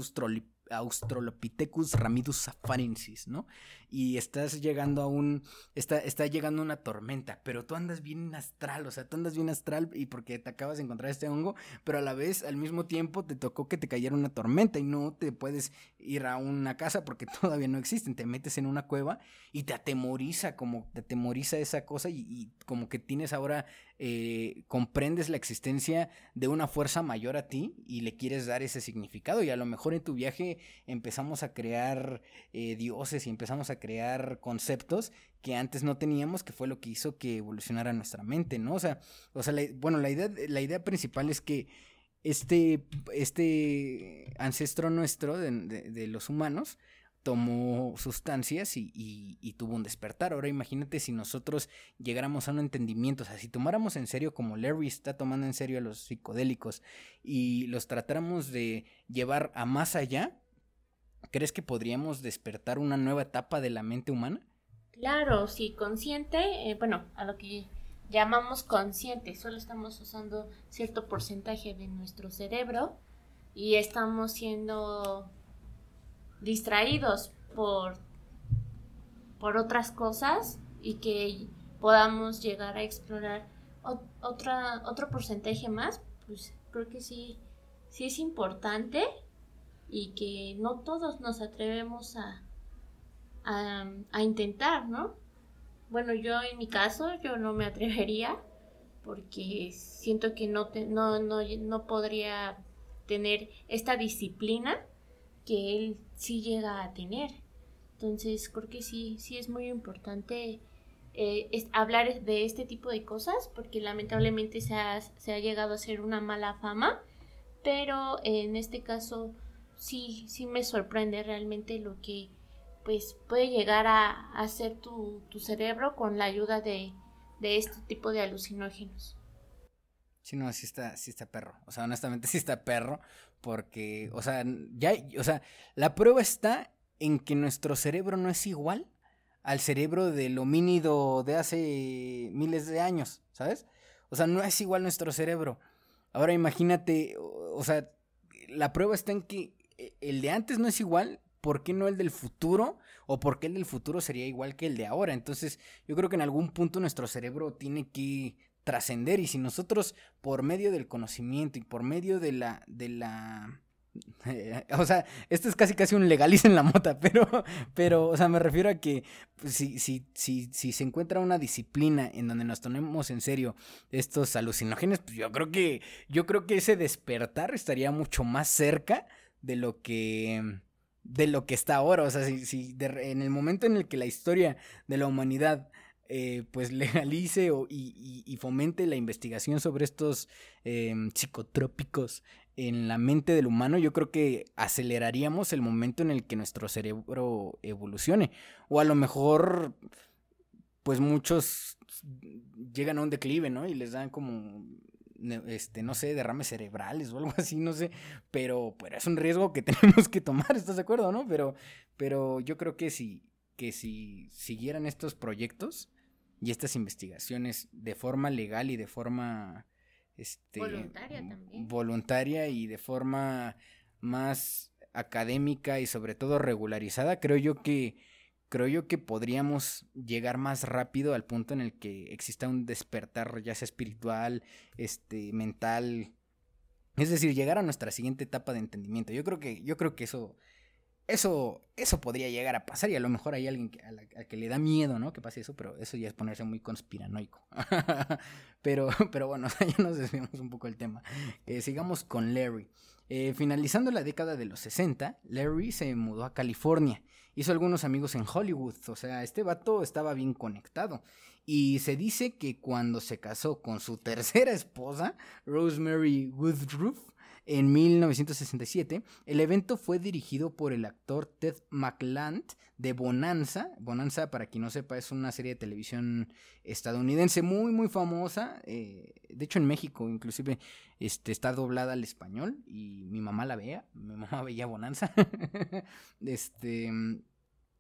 Australopithecus ramidus safarensis, ¿no? Y estás llegando a un, está, está llegando una tormenta, pero tú andas bien astral, o sea, tú andas bien astral y porque te acabas de encontrar este hongo, pero a la vez, al mismo tiempo, te tocó que te cayera una tormenta y no te puedes ir a una casa porque todavía no existen, te metes en una cueva y te atemoriza, como te atemoriza esa cosa y, como que tienes ahora eh, comprendes la existencia de una fuerza mayor a ti y le quieres dar ese significado y a lo mejor en tu viaje empezamos a crear eh, dioses y empezamos a crear conceptos que antes no teníamos, que fue lo que hizo que evolucionara nuestra mente, ¿no? O sea, o sea bueno, la idea, la idea principal es que este, este ancestro nuestro de los humanos, tomó sustancias y, tuvo un despertar. Ahora imagínate si nosotros llegáramos a un entendimiento, o sea, si tomáramos en serio como Larry está tomando en serio a los psicodélicos y los tratáramos de llevar a más allá, ¿crees que podríamos despertar una nueva etapa de la mente humana? Claro, sí, consciente, eh, bueno, a lo que llamamos consciente, solo estamos usando cierto porcentaje de nuestro cerebro y estamos siendo distraídos por, por otras cosas y que podamos llegar a explorar otra, otro porcentaje más, pues creo que sí, sí es importante y que no todos nos atrevemos a, a, intentar, ¿no? Bueno, yo en mi caso, yo no me atrevería porque siento que no, no, no, no podría tener esta disciplina que él sí llega a tener. Entonces creo que sí, sí es muy importante eh, hablar de este tipo de cosas porque lamentablemente se ha, se ha llegado a ser una mala fama, pero en este caso sí, sí me sorprende realmente lo que pues puede llegar a hacer tu, tu cerebro con la ayuda de, de este tipo de alucinógenos. Sí, no, sí está, sí está perro. O sea, honestamente sí está perro. Porque, o sea, ya, o sea, la prueba está en que nuestro cerebro no es igual al cerebro del homínido de hace miles de años, ¿sabes? O sea, no es igual nuestro cerebro. Ahora imagínate, o, sea, la prueba está en que eh, el de antes no es igual, ¿por qué no el del futuro? ¿O por qué el del futuro sería igual que el de ahora? Entonces, yo creo que en algún punto nuestro cerebro tiene que trascender y si nosotros por medio del conocimiento y por medio de la de la o sea, esto es casi casi un legaliza en la mota, pero, pero, o sea, me refiero a que pues, si, si, si, si se encuentra una disciplina en donde nos tomemos en serio estos alucinógenos, pues yo creo que, yo creo que ese despertar estaría mucho más cerca de lo que, de lo que está ahora. O sea, si, si en el momento en el que la historia de la humanidad eh, pues legalice y, fomente la investigación sobre estos em, psicotrópicos en la mente del humano, yo creo que aceleraríamos el momento en el que nuestro cerebro evolucione. O a lo mejor, pues muchos llegan a un declive, ¿no? Y les dan como, este, no sé, derrames cerebrales o algo así, no sé. Pero, pero es un riesgo que tenemos que tomar, ¿estás de acuerdo, no? Pero, pero yo creo que si, que si siguieran estos proyectos, y estas investigaciones de forma legal y de forma este, voluntaria también. Voluntaria y de forma más académica y sobre todo regularizada, creo yo que creo yo que podríamos llegar más rápido al punto en el que exista un despertar ya sea espiritual, este mental, es decir, llegar a nuestra siguiente etapa de entendimiento. Yo creo que yo creo que eso eso, eso podría llegar a pasar y a lo mejor hay alguien que, a, que le da miedo, ¿no? Que pase eso, pero eso ya es ponerse muy conspiranoico. pero, pero bueno, ya nos desviamos un poco del tema. Eh, sigamos con Larry. Eh, finalizando la década de los 60, Larry se mudó a California. Hizo algunos amigos en Hollywood, o sea, este vato estaba bien conectado. Y se dice que cuando se casó con su tercera esposa, Rosemary Woodruff, en 1967, el evento fue dirigido por el actor Ted McLand de Bonanza. Bonanza, para quien no sepa, es una serie de televisión estadounidense muy, muy famosa. Eh, de hecho, en México, inclusive, este, está doblada al español y mi mamá la veía. Mi mamá veía Bonanza. este,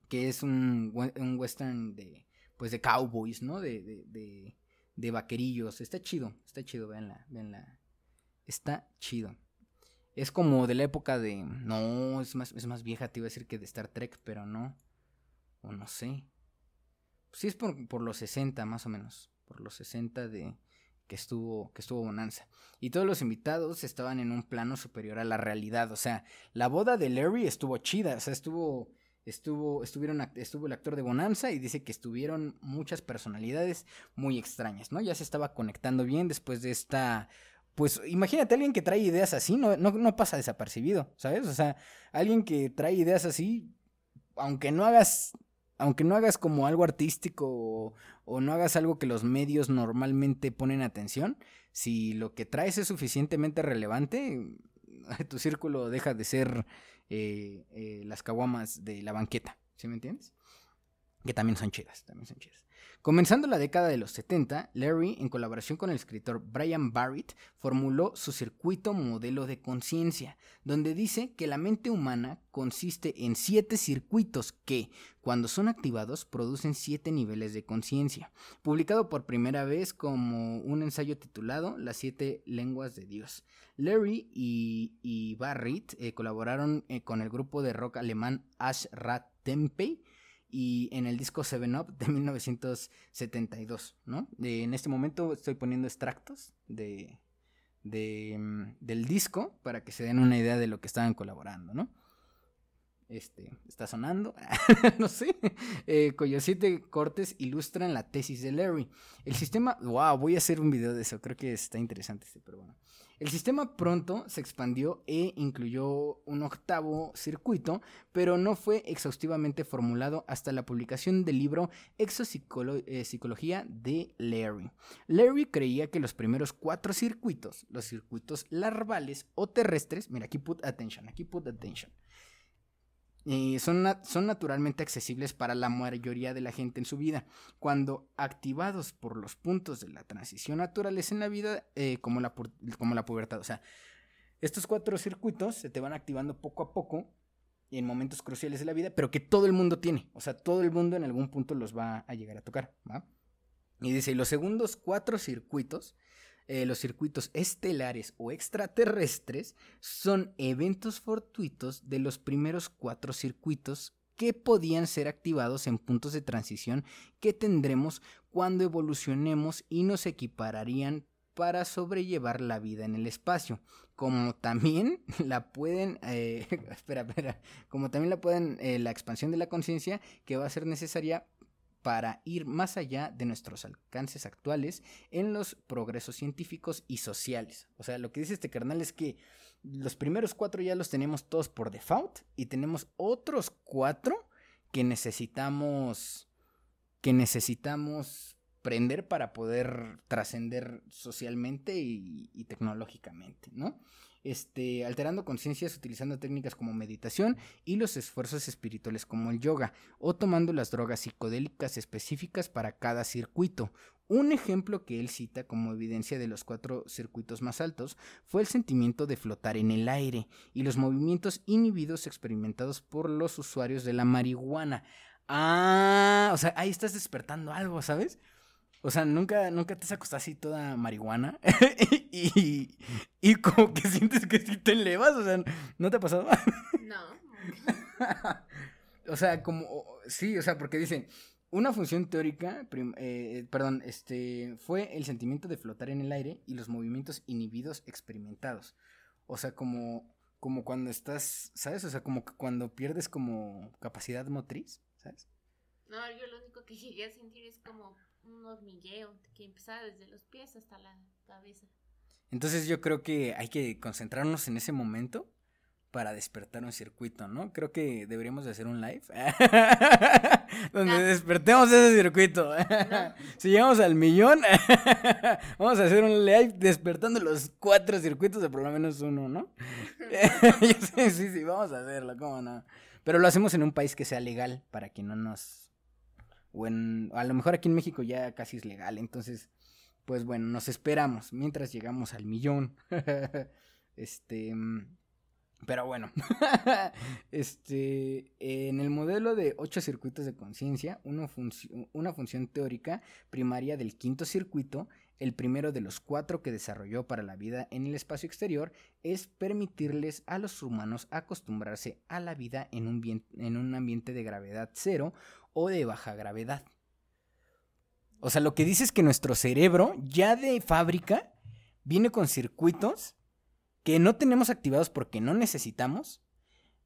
que es un, un western de, pues, de cowboys, ¿no? De, de, de, de vaquerillos. Está chido, está chido, véanla, véanla. Está chido. Es como de la época de. No, es más, es más vieja, te iba a decir que de Star Trek, pero no. O no sé. Sí, es por, por los 60, más o menos. Por los 60 de. Que estuvo, que estuvo Bonanza. Y todos los invitados estaban en un plano superior a la realidad. O sea, la boda de Larry estuvo chida. O sea, estuvo. Estuvo, estuvieron, estuvo el actor de Bonanza y dice que estuvieron muchas personalidades muy extrañas, ¿no? Ya se estaba conectando bien después de esta pues imagínate alguien que trae ideas así, no, no, pasa desapercibido, ¿sabes? O sea, alguien que trae ideas así, aunque no hagas, aunque no hagas como algo artístico o, no hagas algo que los medios normalmente ponen atención, si lo que traes es suficientemente relevante, tu círculo deja de ser eh, eh, las caguamas de la banqueta, ¿sí me entiendes? Que también son chidas, también son chidas. Comenzando la década de los 70, Larry, en colaboración con el escritor Brian Barrett, formuló su circuito modelo de conciencia, donde dice que la mente humana consiste en siete circuitos que, cuando son activados, producen siete niveles de conciencia. Publicado por primera vez como un ensayo titulado Las siete lenguas de Dios. Larry y, Barrett eh, colaboraron eh, con el grupo de rock alemán Ashrat Tempeh y en el disco Seven Up de 1972, ¿no? en este momento estoy poniendo extractos de, de, mm, del disco para que se den una idea de lo que estaban colaborando, ¿no? Este, está sonando, no sé, eh, cuyos siete cortes ilustran la tesis de Larry. El sistema, wow, voy a hacer un video de eso, creo que está interesante este, pero bueno. El sistema pronto se expandió e incluyó un octavo circuito, pero no fue exhaustivamente formulado hasta la publicación del libro Exopsicología eh, de Larry. Larry creía que los primeros cuatro circuitos, los circuitos larvales o terrestres, mira, aquí put attention, aquí put attention, eh, son, son, naturalmente accesibles para la mayoría de la gente en su vida. Cuando activados por los puntos de la transición naturales en la vida, eh, como, la, como la pubertad. O sea, estos cuatro circuitos se te van activando poco a poco en momentos cruciales de la vida, pero que todo el mundo tiene. O sea, todo el mundo en algún punto los va a llegar a tocar. Y dice, los segundos cuatro circuitos eh, los circuitos estelares o extraterrestres son eventos fortuitos de los primeros cuatro circuitos que podían ser activados en puntos de transición que tendremos cuando evolucionemos y nos equipararían para sobrellevar la vida en el espacio, como también la pueden, eh, espera, espera, como también la pueden, eh, la expansión de la conciencia que va a ser necesaria para ir más allá de nuestros alcances actuales en los progresos científicos y sociales. O sea, lo que dice este carnal es que los primeros cuatro ya los tenemos todos por default y tenemos otros cuatro que necesitamos que necesitamos prender para poder trascender socialmente y, y tecnológicamente, ¿no? Este, alterando conciencias utilizando técnicas como meditación y los esfuerzos espirituales como el yoga, o tomando las drogas psicodélicas específicas para cada circuito. Un ejemplo que él cita como evidencia de los cuatro circuitos más altos fue el sentimiento de flotar en el aire y los movimientos inhibidos experimentados por los usuarios de la marihuana. Ah, o sea, ahí estás despertando algo, ¿sabes? O sea, nunca, nunca te has acostado así toda marihuana y, y como que sientes que sí te elevas, o sea, ¿no te ha pasado? no. o sea, como, sí, o sea, porque dicen, una función teórica, eh, perdón, este, fue el sentimiento de flotar en el aire y los movimientos inhibidos experimentados. O sea, como, como cuando estás, ¿sabes? O sea, como cuando pierdes como capacidad motriz, ¿sabes? No, yo lo único que llegué a sentir es como un hormigueo que empezaba desde los pies hasta la cabeza. Entonces yo creo que hay que concentrarnos en ese momento para despertar un circuito, ¿no? Creo que deberíamos de hacer un live donde No. despertemos ese circuito. si llegamos al millón, vamos a hacer un live despertando los cuatro circuitos de por lo menos uno, ¿no? sí, sí, sí, vamos a hacerlo, ¿cómo no? Pero lo hacemos en un país que sea legal para que no nos... O en... A lo mejor aquí en México ya casi es legal, entonces, pues bueno, nos esperamos mientras llegamos al millón. este... mm, Pero bueno, este, en el modelo de ocho circuitos de conciencia, una función teórica primaria del quinto circuito, el primero de los cuatro que desarrolló para la vida en el espacio exterior, es permitirles a los humanos acostumbrarse a la vida en un, en un ambiente de gravedad cero o de baja gravedad. O sea, lo que dice es que nuestro cerebro ya de fábrica viene con circuitos que no tenemos activados porque no necesitamos,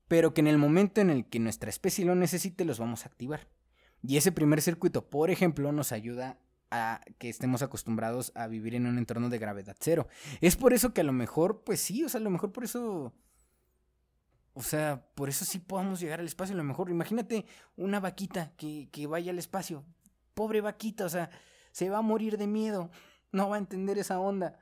pero que en el momento en el que nuestra especie lo necesite los vamos a activar. Y ese primer circuito, por ejemplo, nos ayuda a que estemos acostumbrados a vivir en un entorno de gravedad cero. Es por eso que a lo mejor, pues sí, o sea, a lo mejor por eso... O sea, por eso sí podamos llegar al espacio. A lo mejor, imagínate una vaquita que, que vaya al espacio. Pobre vaquita, o sea, se va a morir de miedo. No va a entender esa onda.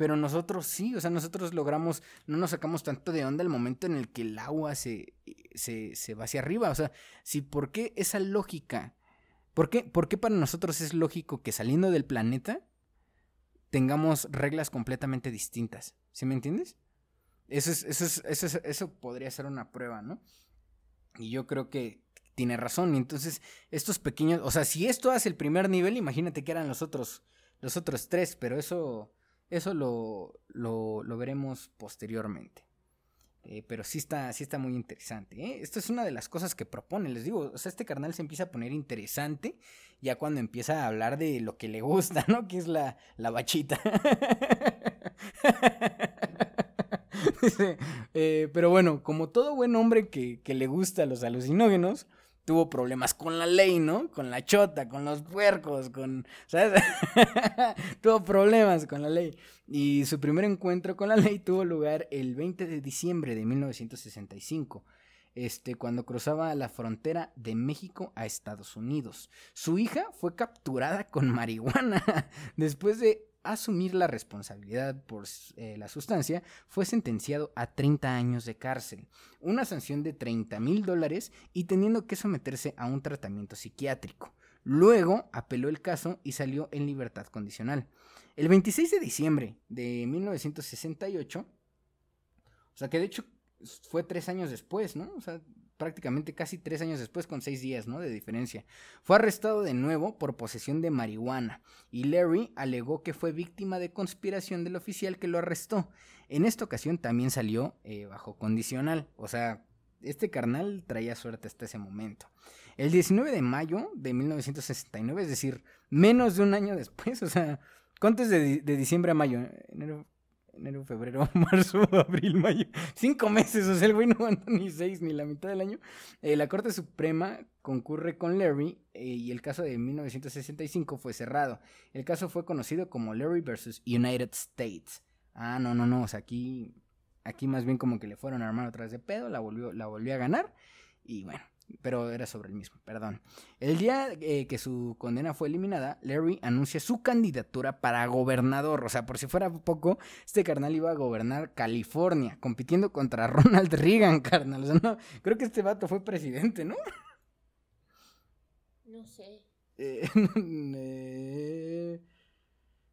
Pero nosotros sí, o sea, nosotros logramos, no nos sacamos tanto de onda el momento en el que el agua se, se, se va hacia arriba. O sea, si por qué esa lógica, ¿por qué, por qué para nosotros es lógico que saliendo del planeta tengamos reglas completamente distintas? ¿Sí me entiendes? Eso, es, eso, es, eso, es- eso podría ser una prueba, ¿no? Y yo creo que tiene razón. Entonces, estos pequeños, o sea, si esto hace el primer nivel, imagínate que eran los otros, los otros tres, pero eso, eso lo, lo, lo veremos posteriormente. Eh, pero sí está, sí está muy interesante. ¿eh? Esto es una de las cosas que propone. Les digo, o sea, este carnal se empieza a poner interesante ya cuando empieza a hablar de lo que le gusta, ¿no? Que es la, la bachita. Eh, pero bueno, como todo buen hombre que, que le gusta los alucinógenos, tuvo problemas con la ley, ¿no? Con la chota, con los puercos, con... ¿Sabes? tuvo problemas con la ley. Y su primer encuentro con la ley tuvo lugar el 20 de diciembre de 1965. Este, cuando cruzaba la frontera de México a Estados Unidos. Su hija fue capturada con marihuana. Después de asumir la responsabilidad por eh, la sustancia, fue sentenciado a 30 años de cárcel, una sanción de 30 mil dólares y teniendo que someterse a un tratamiento psiquiátrico. Luego apeló el caso y salió en libertad condicional. El 26 de diciembre de 1968, o sea que de hecho fue tres años después, ¿no? O sea, prácticamente casi tres años después, con seis días, ¿no? De diferencia. Fue arrestado de nuevo por posesión de marihuana y Larry alegó que fue víctima de conspiración del oficial que lo arrestó. En esta ocasión también salió eh, bajo condicional, o sea, este carnal traía suerte hasta ese momento. El 19 de mayo de 1969, es decir, menos de un año después, o sea, ¿cuánto es de, de diciembre a mayo? Enero, enero, febrero, marzo, abril, mayo. Cinco meses, o sea, el güey no aguanta ni seis ni la mitad del año. Eh, la Corte Suprema concurre con Larry eh, y el caso de 1965 fue cerrado. El caso fue conocido como Larry versus United States. Ah, no, no, no, o sea, aquí, aquí más bien como que le fueron a armar otra de pedo, la volvió, la volvió a ganar y bueno. Pero era sobre el mismo, perdón. El día eh, que su condena fue eliminada, Larry anuncia su candidatura para gobernador. O sea, por si fuera poco, este carnal iba a gobernar California, compitiendo contra Ronald Reagan, carnal. O sea, no, creo que este vato fue presidente, ¿no? No sé. Eh, eh,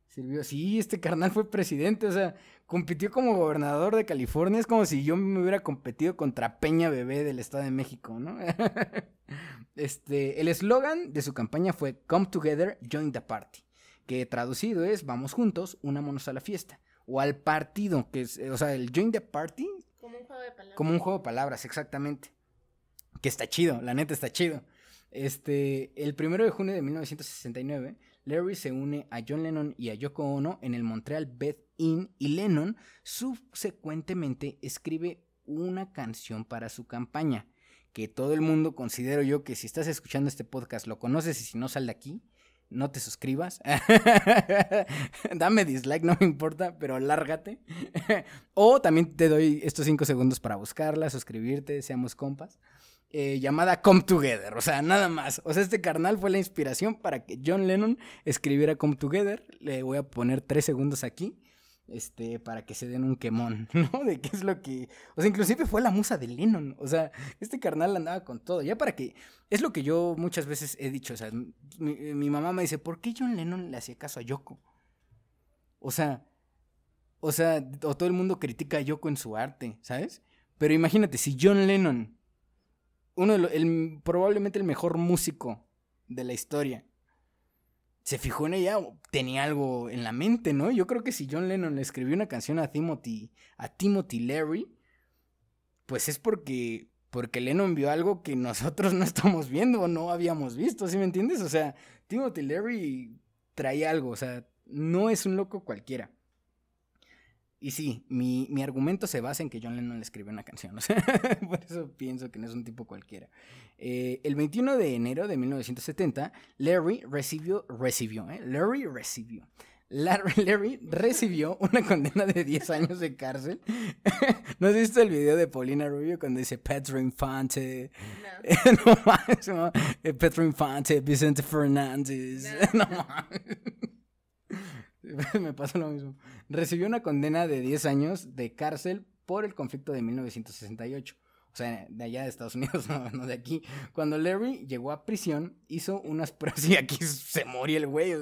sirvió. Sí, este carnal fue presidente, o sea, compitió como gobernador de California. Es como si yo me hubiera competido contra Peña Bebé del Estado de México, ¿no? este, el eslogan de su campaña fue Come Together, Join the Party, que traducido es Vamos juntos, unámonos a la fiesta. O al partido, que es, eh, o sea, el Join the Party, Como un juego de palabras. como un juego de palabras, exactamente. Que está chido, la neta está chido. Este, el primero de junio de 1969, Larry se une a John Lennon y a Yoko Ono en el Montreal Bed Inn y Lennon subsecuentemente escribe una canción para su campaña, que todo el mundo considero yo que si estás escuchando este podcast lo conoces y si no sal de aquí, no te suscribas. Dame dislike, no me importa, pero lárgate. o también te doy estos cinco segundos para buscarla, suscribirte, seamos compas. Eh, llamada Come Together, o sea, nada más. O sea, este carnal fue la inspiración para que John Lennon escribiera Come Together. Le voy a poner tres segundos aquí este, para que se den un quemón, ¿no? De qué es lo que... O sea, inclusive fue la musa de Lennon, o sea, este carnal andaba con todo, ya para que... Es lo que yo muchas veces he dicho, o sea, mi, mamá me dice, ¿por qué John Lennon le hacía caso a Yoko? O sea, o sea, o todo el mundo critica a Yoko en su arte, ¿sabes? Pero imagínate, si John Lennon, uno el, probablemente el mejor músico de la historia, se fijó en ella, tenía algo en la mente, ¿no? Yo creo que si John Lennon le escribió una canción a Timothy, a Timothy Larry, pues es porque, porque Lennon vio algo que nosotros no estamos viendo o no habíamos visto, ¿sí me entiendes? O sea, Timothy Larry trae algo, o sea, no es un loco cualquiera. Y sí, mi, mi, argumento se basa en que John Lennon le escribió una canción. O sea, por eso pienso que no es un tipo cualquiera. Eh, el 21 de enero de 1970, Larry recibió, recibió, ¿eh? Larry recibió. Larry, recibió una condena de 10 años de cárcel. ¿No has visto el video de Paulina Rubio cuando dice Pedro Infante? No. no no. Eh, Pedro Infante, Vicente Fernández. No, no. me pasa lo mismo. Recibió una condena de 10 años de cárcel por el conflicto de 1968. O sea, de allá de Estados Unidos, no, de aquí. Cuando Larry llegó a prisión, hizo unas pruebas, y aquí se moría el güey,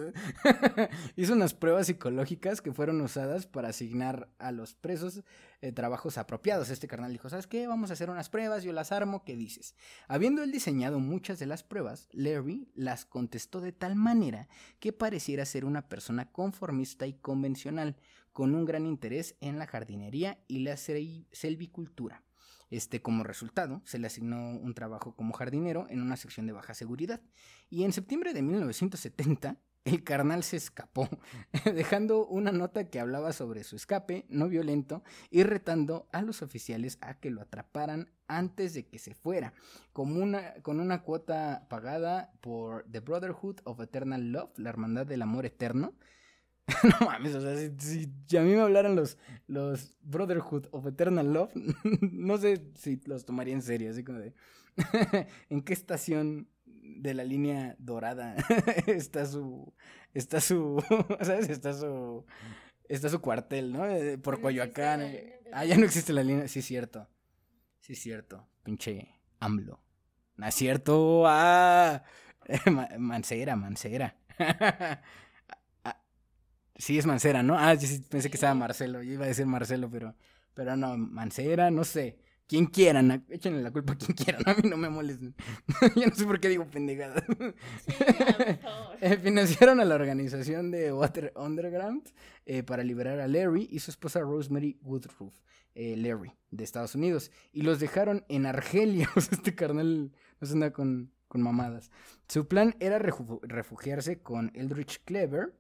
hizo unas pruebas psicológicas que fueron usadas para asignar a los presos eh, trabajos apropiados. Este carnal dijo, ¿sabes qué? Vamos a hacer unas pruebas, yo las armo, ¿qué dices? Habiendo él diseñado muchas de las pruebas, Larry las contestó de tal manera que pareciera ser una persona conformista y convencional, con un gran interés en la jardinería y la selvicultura. Este, como resultado, se le asignó un trabajo como jardinero en una sección de baja seguridad. Y en septiembre de 1970, el carnal se escapó, dejando una nota que hablaba sobre su escape no violento y retando a los oficiales a que lo atraparan antes de que se fuera, como una, con una cuota pagada por The Brotherhood of Eternal Love, la Hermandad del Amor Eterno, no mames, o sea, si, a mí me hablaran los, los Brotherhood of Eternal Love, no sé si los tomaría en serio, así como de... ¿En qué estación de la línea dorada está su... está su... ¿sabes? Está su... Está su cuartel, ¿no? Eh, por Coyoacán. Eh. Ah, ya no existe la línea. Sí, cierto. Sí, cierto. Pinche AMLO. ¿No es cierto? Ah. Mancera, Mancera. Sí, es Mancera, ¿no? Ah, sí, pensé que estaba Marcelo. Yo iba a decir Marcelo, pero, pero no, Mancera, no sé. Quien quieran, échenle la culpa a quien quieran, a mí no me molesten. Yo no sé por qué digo pendejadas. Eh, financiaron a la organización de Water Underground eh, para liberar a Larry y su esposa Rosemary Woodruff, eh, Larry, de Estados Unidos. Y los dejaron en Argelia. O sea, este carnal no se anda con, con mamadas. Su plan era refugiarse con Eldridge Clever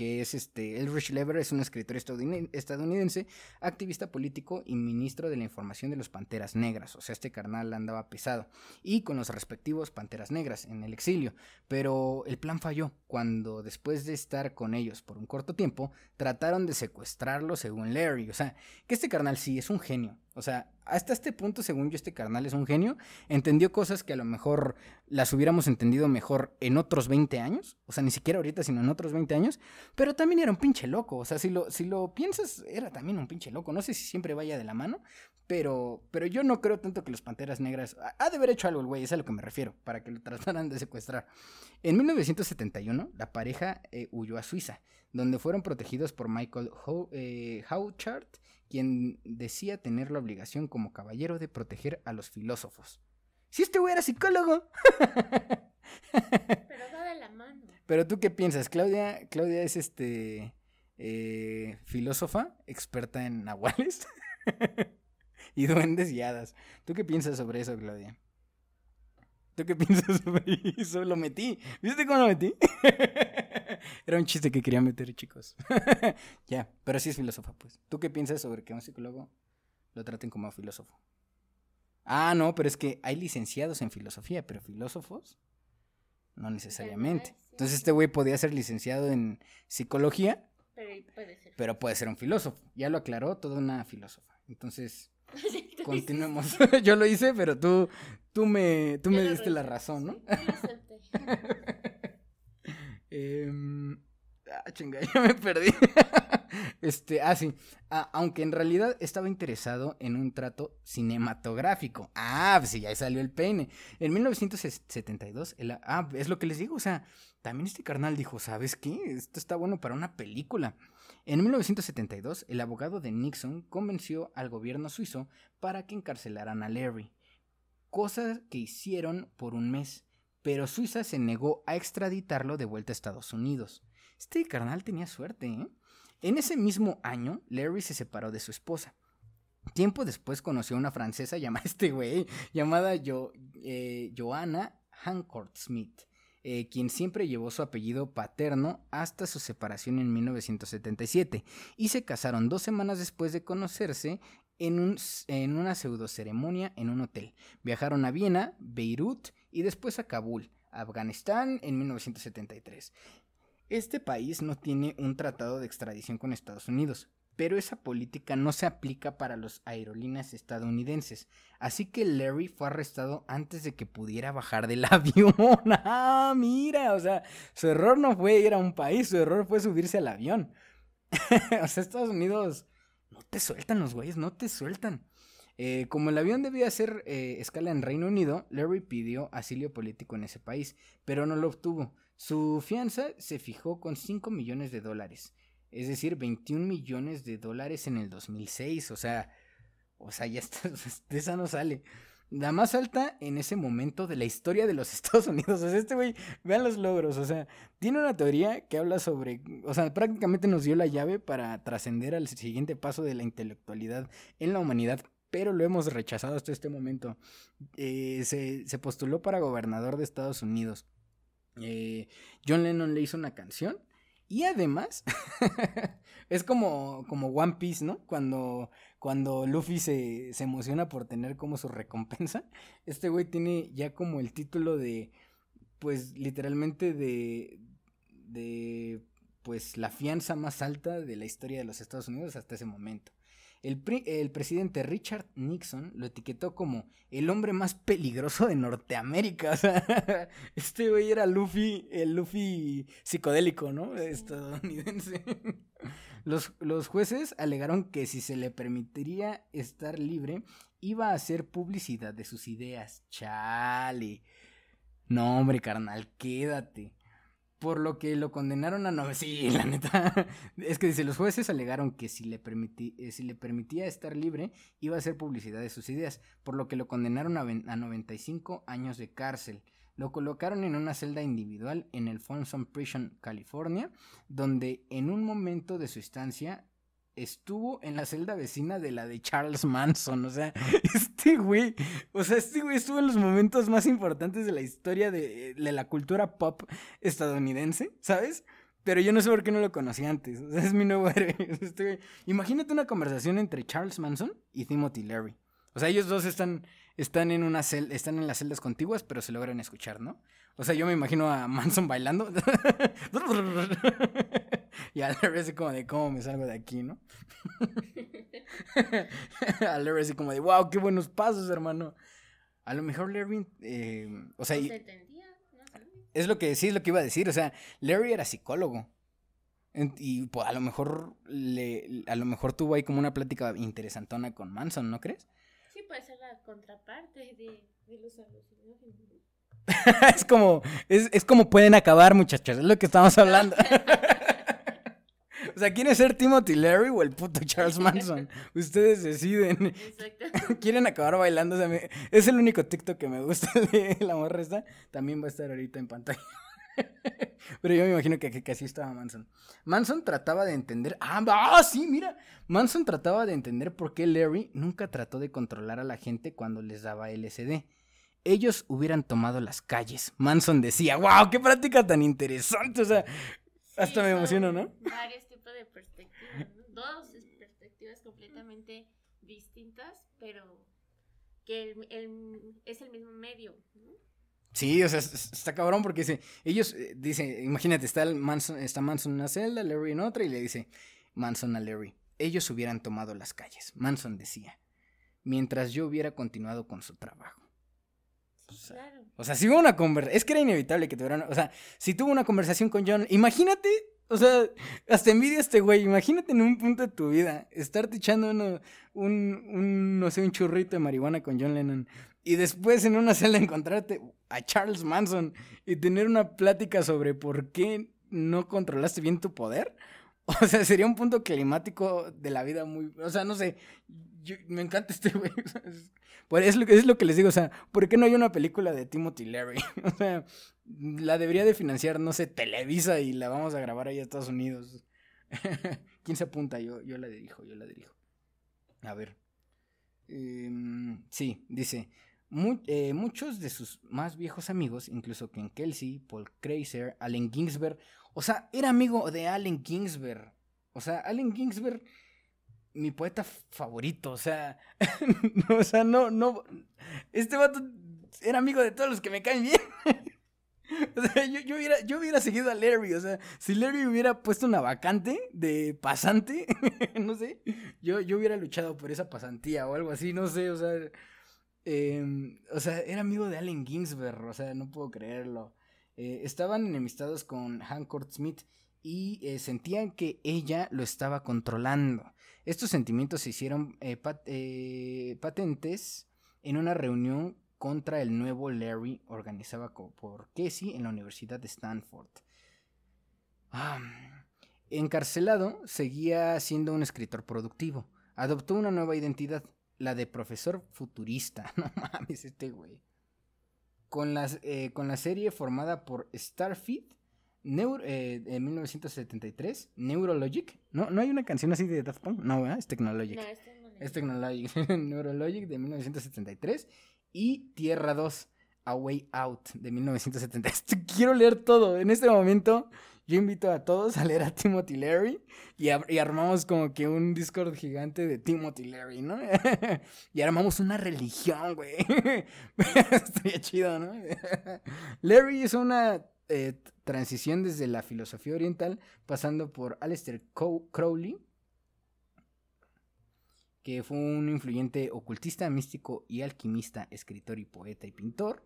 que es este, Elrich Lever, es un escritor estadounidense, activista político y ministro de la información de los Panteras Negras. O sea, este carnal andaba pesado. Y con los respectivos Panteras Negras en el exilio. Pero el plan falló cuando después de estar con ellos por un corto tiempo, trataron de secuestrarlo según Larry. O sea, que este carnal sí es un genio. O sea, hasta este punto, según yo, este carnal es un genio. Entendió cosas que a lo mejor las hubiéramos entendido mejor en otros 20 años. O sea, ni siquiera ahorita, sino en otros 20 años. Pero también era un pinche loco. O sea, si lo, si lo piensas, era también un pinche loco. No sé si siempre vaya de la mano. Pero, pero yo no creo tanto que los Panteras Negras... Ha de haber hecho algo el güey, es a lo que me refiero, para que lo trataran de secuestrar. En 1971, la pareja eh, huyó a Suiza, donde fueron protegidos por Michael eh, Houchard quien decía tener la obligación como caballero de proteger a los filósofos. Si este güey era psicólogo. Pero va de la mano. Pero tú qué piensas, Claudia, Claudia es este eh, filósofa, experta en nahuales y duendes y hadas. ¿Tú qué piensas sobre eso, Claudia? ¿Tú qué piensas sobre eso? Lo metí. ¿Viste cómo lo metí? Era un chiste que quería meter, chicos. ya, pero sí es filósofa, pues. ¿Tú qué piensas sobre que un psicólogo lo traten como filósofo? Ah, no, pero es que hay licenciados en filosofía, pero filósofos no necesariamente. Entonces este güey podía ser licenciado en psicología, Pero puede ser. pero puede ser un filósofo. Ya lo aclaró, toda una filósofa. Entonces, continuemos. Yo lo hice, pero tú, tú me, tú me diste la razón, ¿no? Em, ah, chinga, ya me perdí. este, ah, sí. Ah, aunque en realidad estaba interesado en un trato cinematográfico. Ah, pues sí, ya salió el peine. En 1972, el- ah, es lo que les digo, o sea, también este carnal dijo, ¿sabes qué? Esto está bueno para una película. En 1972, el abogado de Nixon convenció al gobierno suizo para que encarcelaran a Larry. Cosa que hicieron por un mes pero Suiza se negó a extraditarlo de vuelta a Estados Unidos. Este carnal tenía suerte, ¿eh? En ese mismo año, Larry se separó de su esposa. Tiempo después conoció a una francesa llamada este güey, llamada Jo- eh, Joanna Hancourt Smith, eh, quien siempre llevó su apellido paterno hasta su separación en 1977, y se casaron dos semanas después de conocerse en, un, en una pseudo ceremonia en un hotel. Viajaron a Viena, Beirut y después a Kabul, Afganistán, en 1973. Este país no tiene un tratado de extradición con Estados Unidos, pero esa política no se aplica para los aerolíneas estadounidenses, así que Larry fue arrestado antes de que pudiera bajar del avión. Ah, mira, o sea, su error no fue ir a un país, su error fue subirse al avión. o sea, Estados Unidos te sueltan los güeyes, no te sueltan. Eh, como el avión debía hacer eh, escala en Reino Unido, Larry pidió asilo político en ese país, pero no lo obtuvo. Su fianza se fijó con 5 millones de dólares, es decir, 21 millones de dólares en el 2006, o sea, o sea, ya está, de esa no sale. La más alta en ese momento de la historia de los Estados Unidos. O sea, este güey, vean los logros. O sea, tiene una teoría que habla sobre. O sea, prácticamente nos dio la llave para trascender al siguiente paso de la intelectualidad en la humanidad. Pero lo hemos rechazado hasta este momento. Eh, se, postuló para gobernador de Estados Unidos. Eh, John Lennon le hizo una canción. Y además, es como, como One Piece, ¿no? Cuando, cuando Luffy se, se emociona por tener como su recompensa. Este güey tiene ya como el título de, pues literalmente de, de, pues la fianza más alta de la historia de los Estados Unidos hasta ese momento. El, el presidente Richard Nixon lo etiquetó como el hombre más peligroso de Norteamérica. O sea, este güey era Luffy, el Luffy psicodélico, ¿no? Estadounidense. Los, los jueces alegaron que si se le permitiría estar libre, iba a hacer publicidad de sus ideas. Chale. No, hombre, carnal, quédate. Por lo que lo condenaron a no... Sí, la neta. Es que dice, los jueces alegaron que si le, eh, si le permitía estar libre, iba a hacer publicidad de sus ideas, por lo que lo condenaron a, a 95 años de cárcel. Lo colocaron en una celda individual en el Folsom Prison, California, donde en un momento de su estancia estuvo en la celda vecina de la de Charles Manson. O sea, este güey, o sea, este güey estuvo en los momentos más importantes de la historia de, la cultura pop estadounidense, ¿sabes? Pero yo no sé por qué no lo conocí antes. O sea, es mi nuevo héroe. Este güey. Imagínate una conversación entre Charles Manson y Timothy Leary. O sea, ellos dos están, están en una cel están en las celdas contiguas, pero se logran escuchar, ¿no? O sea, yo me imagino a Manson bailando. y a Larry así como de cómo me salgo de aquí, ¿no? a Larry así como de wow, qué buenos pasos, hermano. A lo mejor Larry, eh, o sea, ¿No y- se entendía? No sé. es lo que sí es lo que iba a decir, o sea, Larry era psicólogo. Y pues, a lo mejor le, a lo mejor tuvo ahí como una plática interesantona con Manson, ¿no crees? Sí, puede ser la contraparte de, de los alucinógenos. ¿no? es como, es, es como pueden acabar, muchachos, es lo que estamos hablando. O sea, ¿quieren ser Timothy Larry o el puto Charles Manson? Ustedes deciden. Exacto. ¿Quieren acabar bailando? O sea, me- es el único TikTok que me gusta de la morra esta. También va a estar ahorita en pantalla. Pero yo me imagino que, que, que así estaba Manson. Manson trataba de entender. Ah, ah, sí, mira. Manson trataba de entender por qué Larry nunca trató de controlar a la gente cuando les daba LSD. Ellos hubieran tomado las calles. Manson decía, wow, qué práctica tan interesante. O sea, hasta Sí, me emociono, ¿no? Varios de perspectivas, ¿no? Dos perspectivas completamente distintas, pero que el, el- es el mismo medio, ¿no? Sí, o sea, está cabrón porque dice, ellos, eh, dice, imagínate, está, Manson, está Manson en una celda, Larry en otra, y le dice Manson a Larry, ellos hubieran tomado las calles. Manson decía, mientras yo hubiera continuado con su trabajo. O sea, Claro. o sea, si hubo una conversación, es que era inevitable que tuvieran, o sea, si tuvo una conversación con John, imagínate, o sea, hasta envidia este güey, imagínate en un punto de tu vida, estarte echando uno- un, un, no sé, un churrito de marihuana con John Lennon, y después en una celda encontrarte a Charles Manson y tener una plática sobre por qué no controlaste bien tu poder. O sea, sería un punto climático de la vida muy... O sea, no sé, yo- me encanta este güey. o sea, es- es, es lo que les digo, o sea, ¿por qué no hay una película de Timothy Leary? O sea, la debería de financiar, no sé, Televisa y la vamos a grabar ahí a Estados Unidos. ¿Quién se apunta? Yo, yo la dirijo, yo la dirijo. A ver. Em, sí, dice, "Mu- eh, muchos de sus más viejos amigos, incluso Ken Kelsey, Paul Kreiser, Allen Ginsberg, o sea, era amigo de Allen Ginsberg. O sea, Allen Ginsberg, mi poeta favorito, o sea, no, o sea, no, no, este vato era amigo de todos los que me caen bien. O sea, yo, yo hubiera, yo hubiera seguido a Larry, o sea, si Larry hubiera puesto una vacante de pasante, no sé, yo, yo hubiera luchado por esa pasantía o algo así, no sé, o sea, em, o sea, era amigo de Allen Ginsberg, o sea, no puedo creerlo. Eh, estaban enemistados con Hancock Smith y eh, sentían que ella lo estaba controlando. Estos sentimientos se hicieron eh, eh, patentes en una reunión contra el nuevo Larry organizada por Casey en la Universidad de Stanford. Encarcelado, seguía siendo un escritor productivo. Adoptó una nueva identidad, la de profesor futurista. No mames, este güey. Con, las, eh, con la serie formada por Starfeed Neur- eh, en 1973, Neurologic. ¿No, ¿No hay una canción así de Daft Punk? No, ¿verdad? Es Technologic. No, este Es Technologic, Neurologic de 1973 y Tierra 2, A Way Out de 1973. Quiero leer todo. En este momento yo invito a todos a leer a Timothy Leary y, y armamos como que un Discord gigante de Timothy Leary, ¿no? y armamos una religión, güey. Estaría chido, ¿no? Larry hizo una eh, transición desde la filosofía oriental pasando por Aleister Crowley que fue un influyente ocultista, místico y alquimista, escritor y poeta y pintor,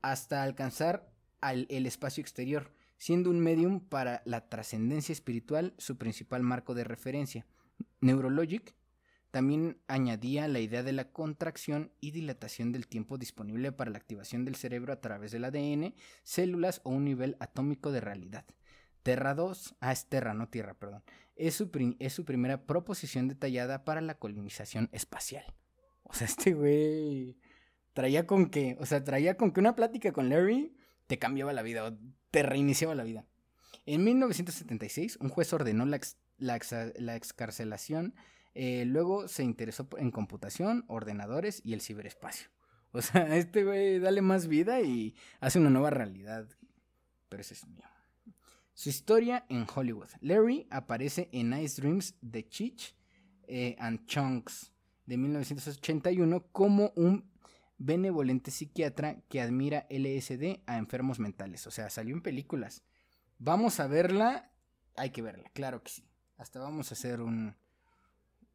hasta alcanzar al- el espacio exterior, siendo un medium para la trascendencia espiritual su principal marco de referencia. Neurologic también añadía la idea de la contracción y dilatación del tiempo disponible para la activación del cerebro a través del ADN, células o un nivel atómico de realidad. Terra 2, ah, es Terra, no Tierra, perdón, es su, es su primera proposición detallada para la colonización espacial. O sea, este güey traía con que, o sea, traía con que una plática con Larry te cambiaba la vida o te reiniciaba la vida. En 1976, un juez ordenó la, la excarcelación, eh, luego se interesó en computación, ordenadores y el ciberespacio. O sea, este güey dale más vida y hace una nueva realidad. Pero ese es mío. Su historia en Hollywood. Larry aparece en Nice Dreams de Cheech eh, and Chunks de 1981 como un benevolente psiquiatra que admira LSD a enfermos mentales. O sea, salió en películas. Vamos a verla. Hay que verla, claro que sí. Hasta vamos a hacer un,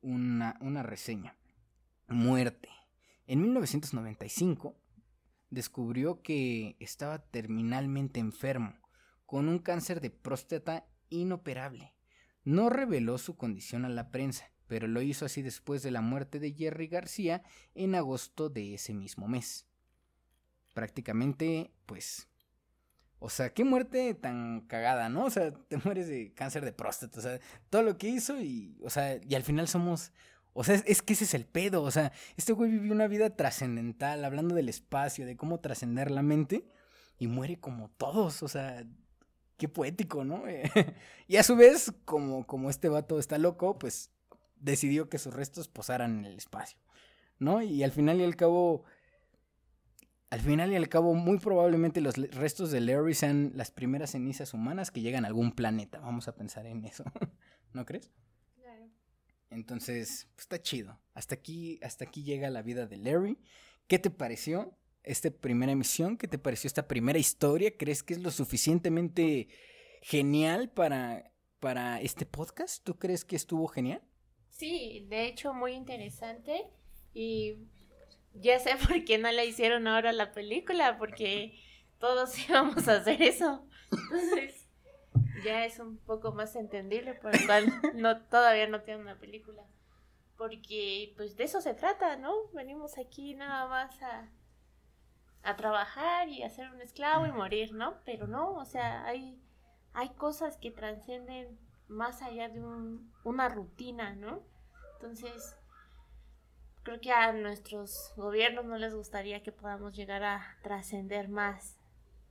una, reseña. Muerte. En 1995 descubrió que estaba terminalmente enfermo con un cáncer de próstata inoperable. No reveló su condición a la prensa, pero lo hizo así después de la muerte de Jerry García en agosto de ese mismo mes. Prácticamente, pues... O sea, qué muerte tan cagada, ¿no? O sea, te mueres de cáncer de próstata, o sea, todo lo que hizo y, o sea, y al final somos... O sea, es, que ese es el pedo, o sea, este güey vivió una vida trascendental, hablando del espacio, de cómo trascender la mente, y muere como todos, o sea, qué poético, ¿no? y a su vez, como, como este vato está loco, pues decidió que sus restos posaran en el espacio, ¿no? Y al final y al cabo, al final y al cabo, muy probablemente los restos de Larry sean las primeras cenizas humanas que llegan a algún planeta. Vamos a pensar en eso, ¿no crees? Claro. Entonces, pues está chido. Hasta aquí, hasta aquí llega la vida de Larry. ¿Qué te pareció? esta primera emisión? ¿Qué te pareció esta primera historia? ¿Crees que es lo suficientemente genial para, para este podcast? ¿Tú crees que estuvo genial? Sí, de hecho muy interesante y ya sé por qué no la hicieron ahora la película, porque todos íbamos a hacer eso. Entonces, ya es un poco más entendible por lo cual no, todavía no tiene una película. Porque pues de eso se trata, ¿no? Venimos aquí nada más a, a trabajar y a ser un esclavo y morir, ¿no? Pero no, o sea, hay, hay cosas que trascienden más allá de un, una rutina, ¿no? Entonces, creo que a nuestros gobiernos no les gustaría que podamos llegar a trascender más,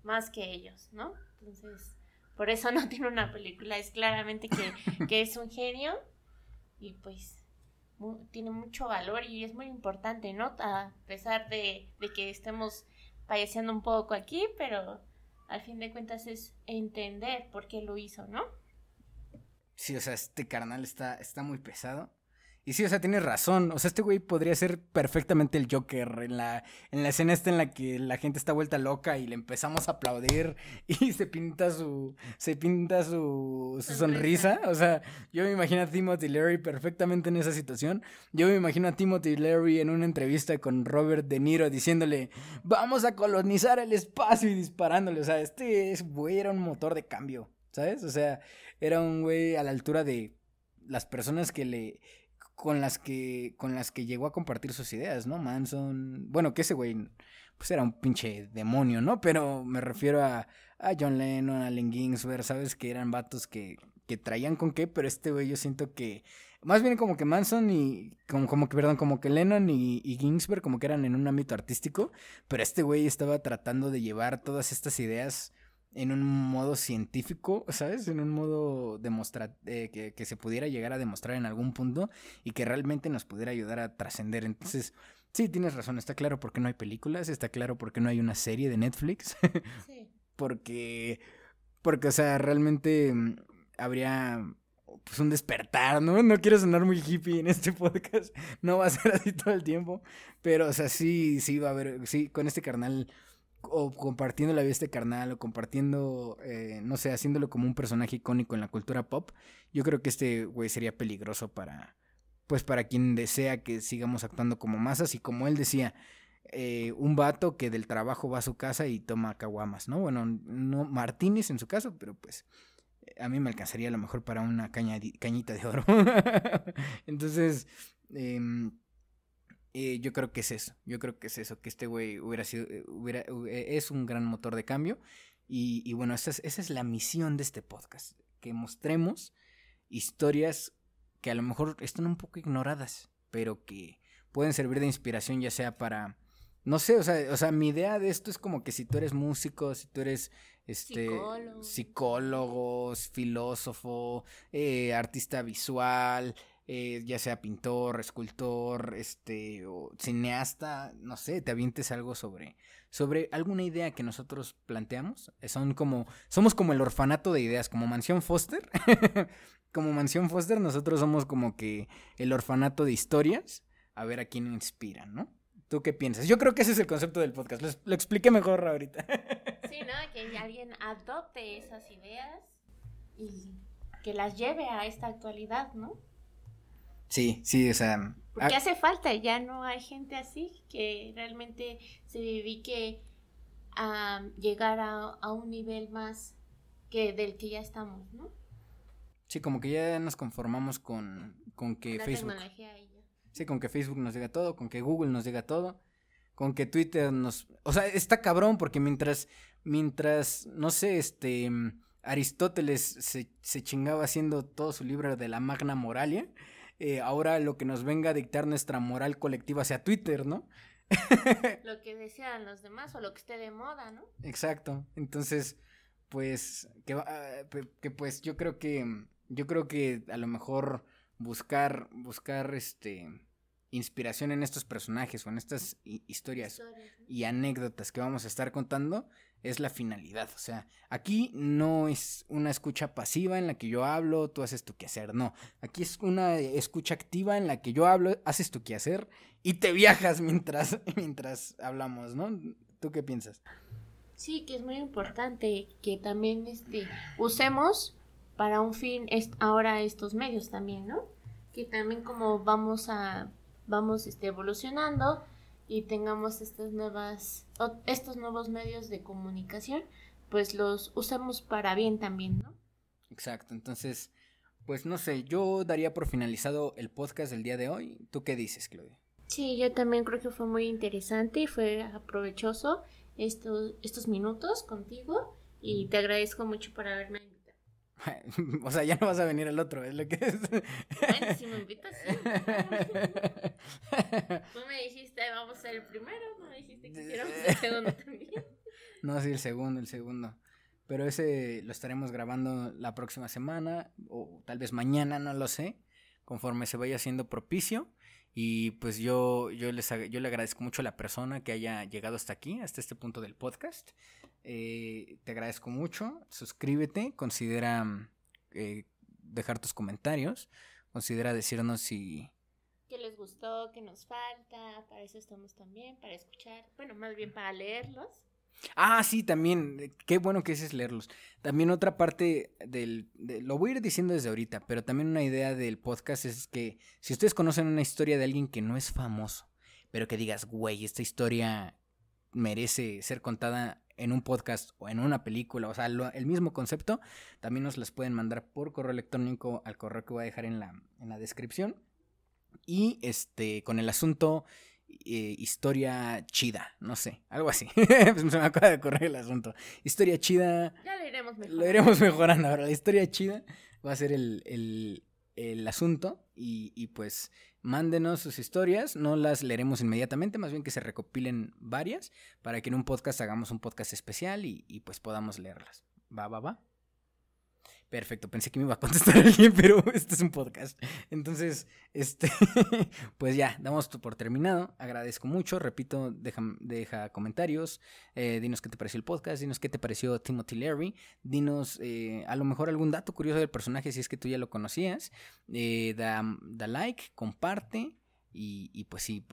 más que ellos, ¿no? Entonces, por eso no tiene una película, es claramente que, es un genio y pues tiene mucho valor y es muy importante, ¿no? A pesar de, de que estemos falleciendo un poco aquí, pero al fin de cuentas es entender por qué lo hizo, ¿no? Sí, o sea, este carnal está, está muy pesado. Y sí, o sea, tienes razón. O sea, este güey podría ser perfectamente el Joker en la, en la escena esta en la que la gente está vuelta loca y le empezamos a aplaudir y se pinta su, se pinta su, su sonrisa. O sea, yo me imagino a Timothy Leary perfectamente en esa situación. Yo me imagino a Timothy Leary en una entrevista con Robert De Niro diciéndole, vamos a colonizar el espacio y disparándole. O sea, este güey era un motor de cambio, ¿sabes? O sea, era un güey a la altura de las personas que le con las que con las que llegó a compartir sus ideas, ¿no? Manson, bueno, que ese güey pues era un pinche demonio, ¿no? Pero me refiero a, a John Lennon, a Allen Ginsberg, ¿sabes? Que eran vatos que, que traían con qué, pero este güey yo siento que más bien como que Manson y como, como que perdón, como que Lennon y, y Ginsberg como que eran en un ámbito artístico, pero este güey estaba tratando de llevar todas estas ideas en un modo científico, ¿sabes? En un modo demostrar eh, que, que, se pudiera llegar a demostrar en algún punto y que realmente nos pudiera ayudar a trascender. Entonces, sí, tienes razón, está claro por qué no hay películas, está claro por qué no hay una serie de Netflix. Sí. porque, porque, o sea, realmente mm, habría pues un despertar, ¿no? No quiero sonar muy hippie en este podcast, no va a ser así todo el tiempo, pero, o sea, sí, sí va a haber, sí, con este carnal o compartiendo la vida de este carnal, o compartiendo, eh, no sé, haciéndolo como un personaje icónico en la cultura pop, yo creo que este güey sería peligroso para, pues para quien desea que sigamos actuando como masas y como él decía, eh, un vato que del trabajo va a su casa y toma caguamas, ¿no? Bueno, no Martínez en su caso, pero pues a mí me alcanzaría a lo mejor para una caña, cañita de oro. Entonces, eh, eh, yo creo que es eso. Yo creo que es eso. Que este güey hubiera sido. Eh, hubiera, eh, es un gran motor de cambio. Y, y bueno, esa es, esa es la misión de este podcast. Que mostremos historias que a lo mejor están un poco ignoradas. Pero que pueden servir de inspiración, ya sea para. No sé, o sea, o sea, mi idea de esto es como que si tú eres músico, si tú eres este psicólogo, psicólogo filósofo, artista visual, eh, ya sea pintor, escultor, este, o cineasta, no sé, te avientes algo sobre, sobre alguna idea que nosotros planteamos. Son como, somos como el orfanato de ideas, como Mansión Foster. como Mansión Foster, nosotros somos como que el orfanato de historias, a ver a quién inspiran, ¿no? ¿Tú qué piensas? Yo creo que ese es el concepto del podcast. Lo, expliqué mejor ahorita. sí, ¿no? Que alguien adopte esas ideas y que las lleve a esta actualidad, ¿no? Sí, sí, o sea... Porque hace falta, ya no hay gente así que realmente se dedique a llegar a, un nivel más que del que ya estamos, ¿no? Sí, como que ya nos conformamos con, con que Facebook... Sí, con que Facebook nos diga todo, con que Google nos diga todo, con que Twitter nos... O sea, está cabrón porque mientras, mientras, no sé, este... Aristóteles se, se chingaba haciendo todo su libro de la Magna Moralia eh, ahora lo que nos venga a dictar nuestra moral colectiva sea Twitter, ¿no? lo que decían los demás o lo que esté de moda, ¿no? Exacto. Entonces, pues, que, ah, que pues yo creo que, yo creo que a lo mejor buscar, buscar este, inspiración en estos personajes o en estas hi- historias Historias, ¿no? y anécdotas que vamos a estar contando es la finalidad. O sea, aquí no es una escucha pasiva en la que yo hablo, tú haces tu quehacer. No, aquí es una escucha activa en la que yo hablo, haces tu quehacer y te viajas mientras, mientras hablamos, ¿no? ¿Tú qué piensas? Sí, que es muy importante que también este, usemos para un fin est- ahora estos medios también, ¿no? Que también como vamos a vamos este, evolucionando y tengamos estas nuevas estos nuevos medios de comunicación, pues los usemos para bien también, ¿no? Exacto, entonces, pues no sé, yo daría por finalizado el podcast del día de hoy. ¿Tú qué dices, Claudia? Sí, yo también creo que fue muy interesante y fue aprovechoso estos, estos minutos contigo y te agradezco mucho por haberme. o sea, ya no vas a venir al otro, es lo que es. Bueno, si me invitas, sí. Tú me dijiste, vamos a ser el primero, no me dijiste que hiciéramos el segundo también. No, sí, el segundo, el segundo. Pero ese lo estaremos grabando la próxima semana o tal vez mañana, no lo sé, conforme se vaya haciendo propicio. Y pues yo, yo, les, yo le agradezco mucho a la persona que haya llegado hasta aquí, hasta este punto del podcast. Eh, te agradezco mucho. Suscríbete, considera eh, dejar tus comentarios, considera decirnos si, ¿Qué les gustó? ¿Qué nos falta? Para eso estamos también, para escuchar. Bueno, más bien para leerlos. Ah, sí, también. eh, Qué bueno que es leerlos. También otra parte del... de- lo voy a ir diciendo desde ahorita, pero también una idea del podcast es que si ustedes conocen una historia de alguien que no es famoso, pero que digas, güey, esta historia merece ser contada en un podcast o en una película, o sea, el mismo concepto, también nos las pueden mandar por correo electrónico al correo que voy a dejar en la, en la descripción. Y este, con el asunto eh, historia chida, no sé, algo así. Se me acaba de ocurrir el asunto. Historia chida, Ya lo iremos mejor. lo iremos mejorando ahora. La historia chida va a ser el, el- el asunto y, y pues mándenos sus historias, no las leeremos inmediatamente, más bien que se recopilen varias para que en un podcast hagamos un podcast especial y, y, pues podamos leerlas. Va, va, va. Perfecto, pensé que me iba a contestar alguien, pero este es un podcast. Entonces, este, pues ya, damos por terminado. Agradezco mucho. Repito, deja, deja comentarios. eh, dinos qué te pareció el podcast. Dinos qué te pareció Timothy Leary. Dinos eh, a lo mejor algún dato curioso del personaje si es que tú ya lo conocías. Eh, da, da like, comparte. Y, y pues sí,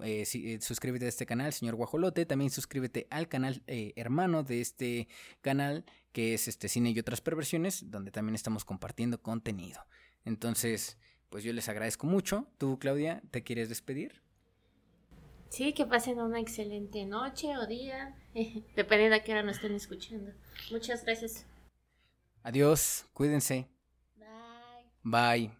suscríbete a este canal, señor Guajolote. También suscríbete al canal hermano de este canal, que es este cine y otras perversiones, donde también estamos compartiendo contenido. Entonces, pues yo les agradezco mucho. Tú, Claudia, ¿te quieres despedir? Sí, que pasen una excelente noche o día, dependiendo a qué hora nos estén escuchando. Muchas gracias. Adiós, cuídense. Bye. Bye.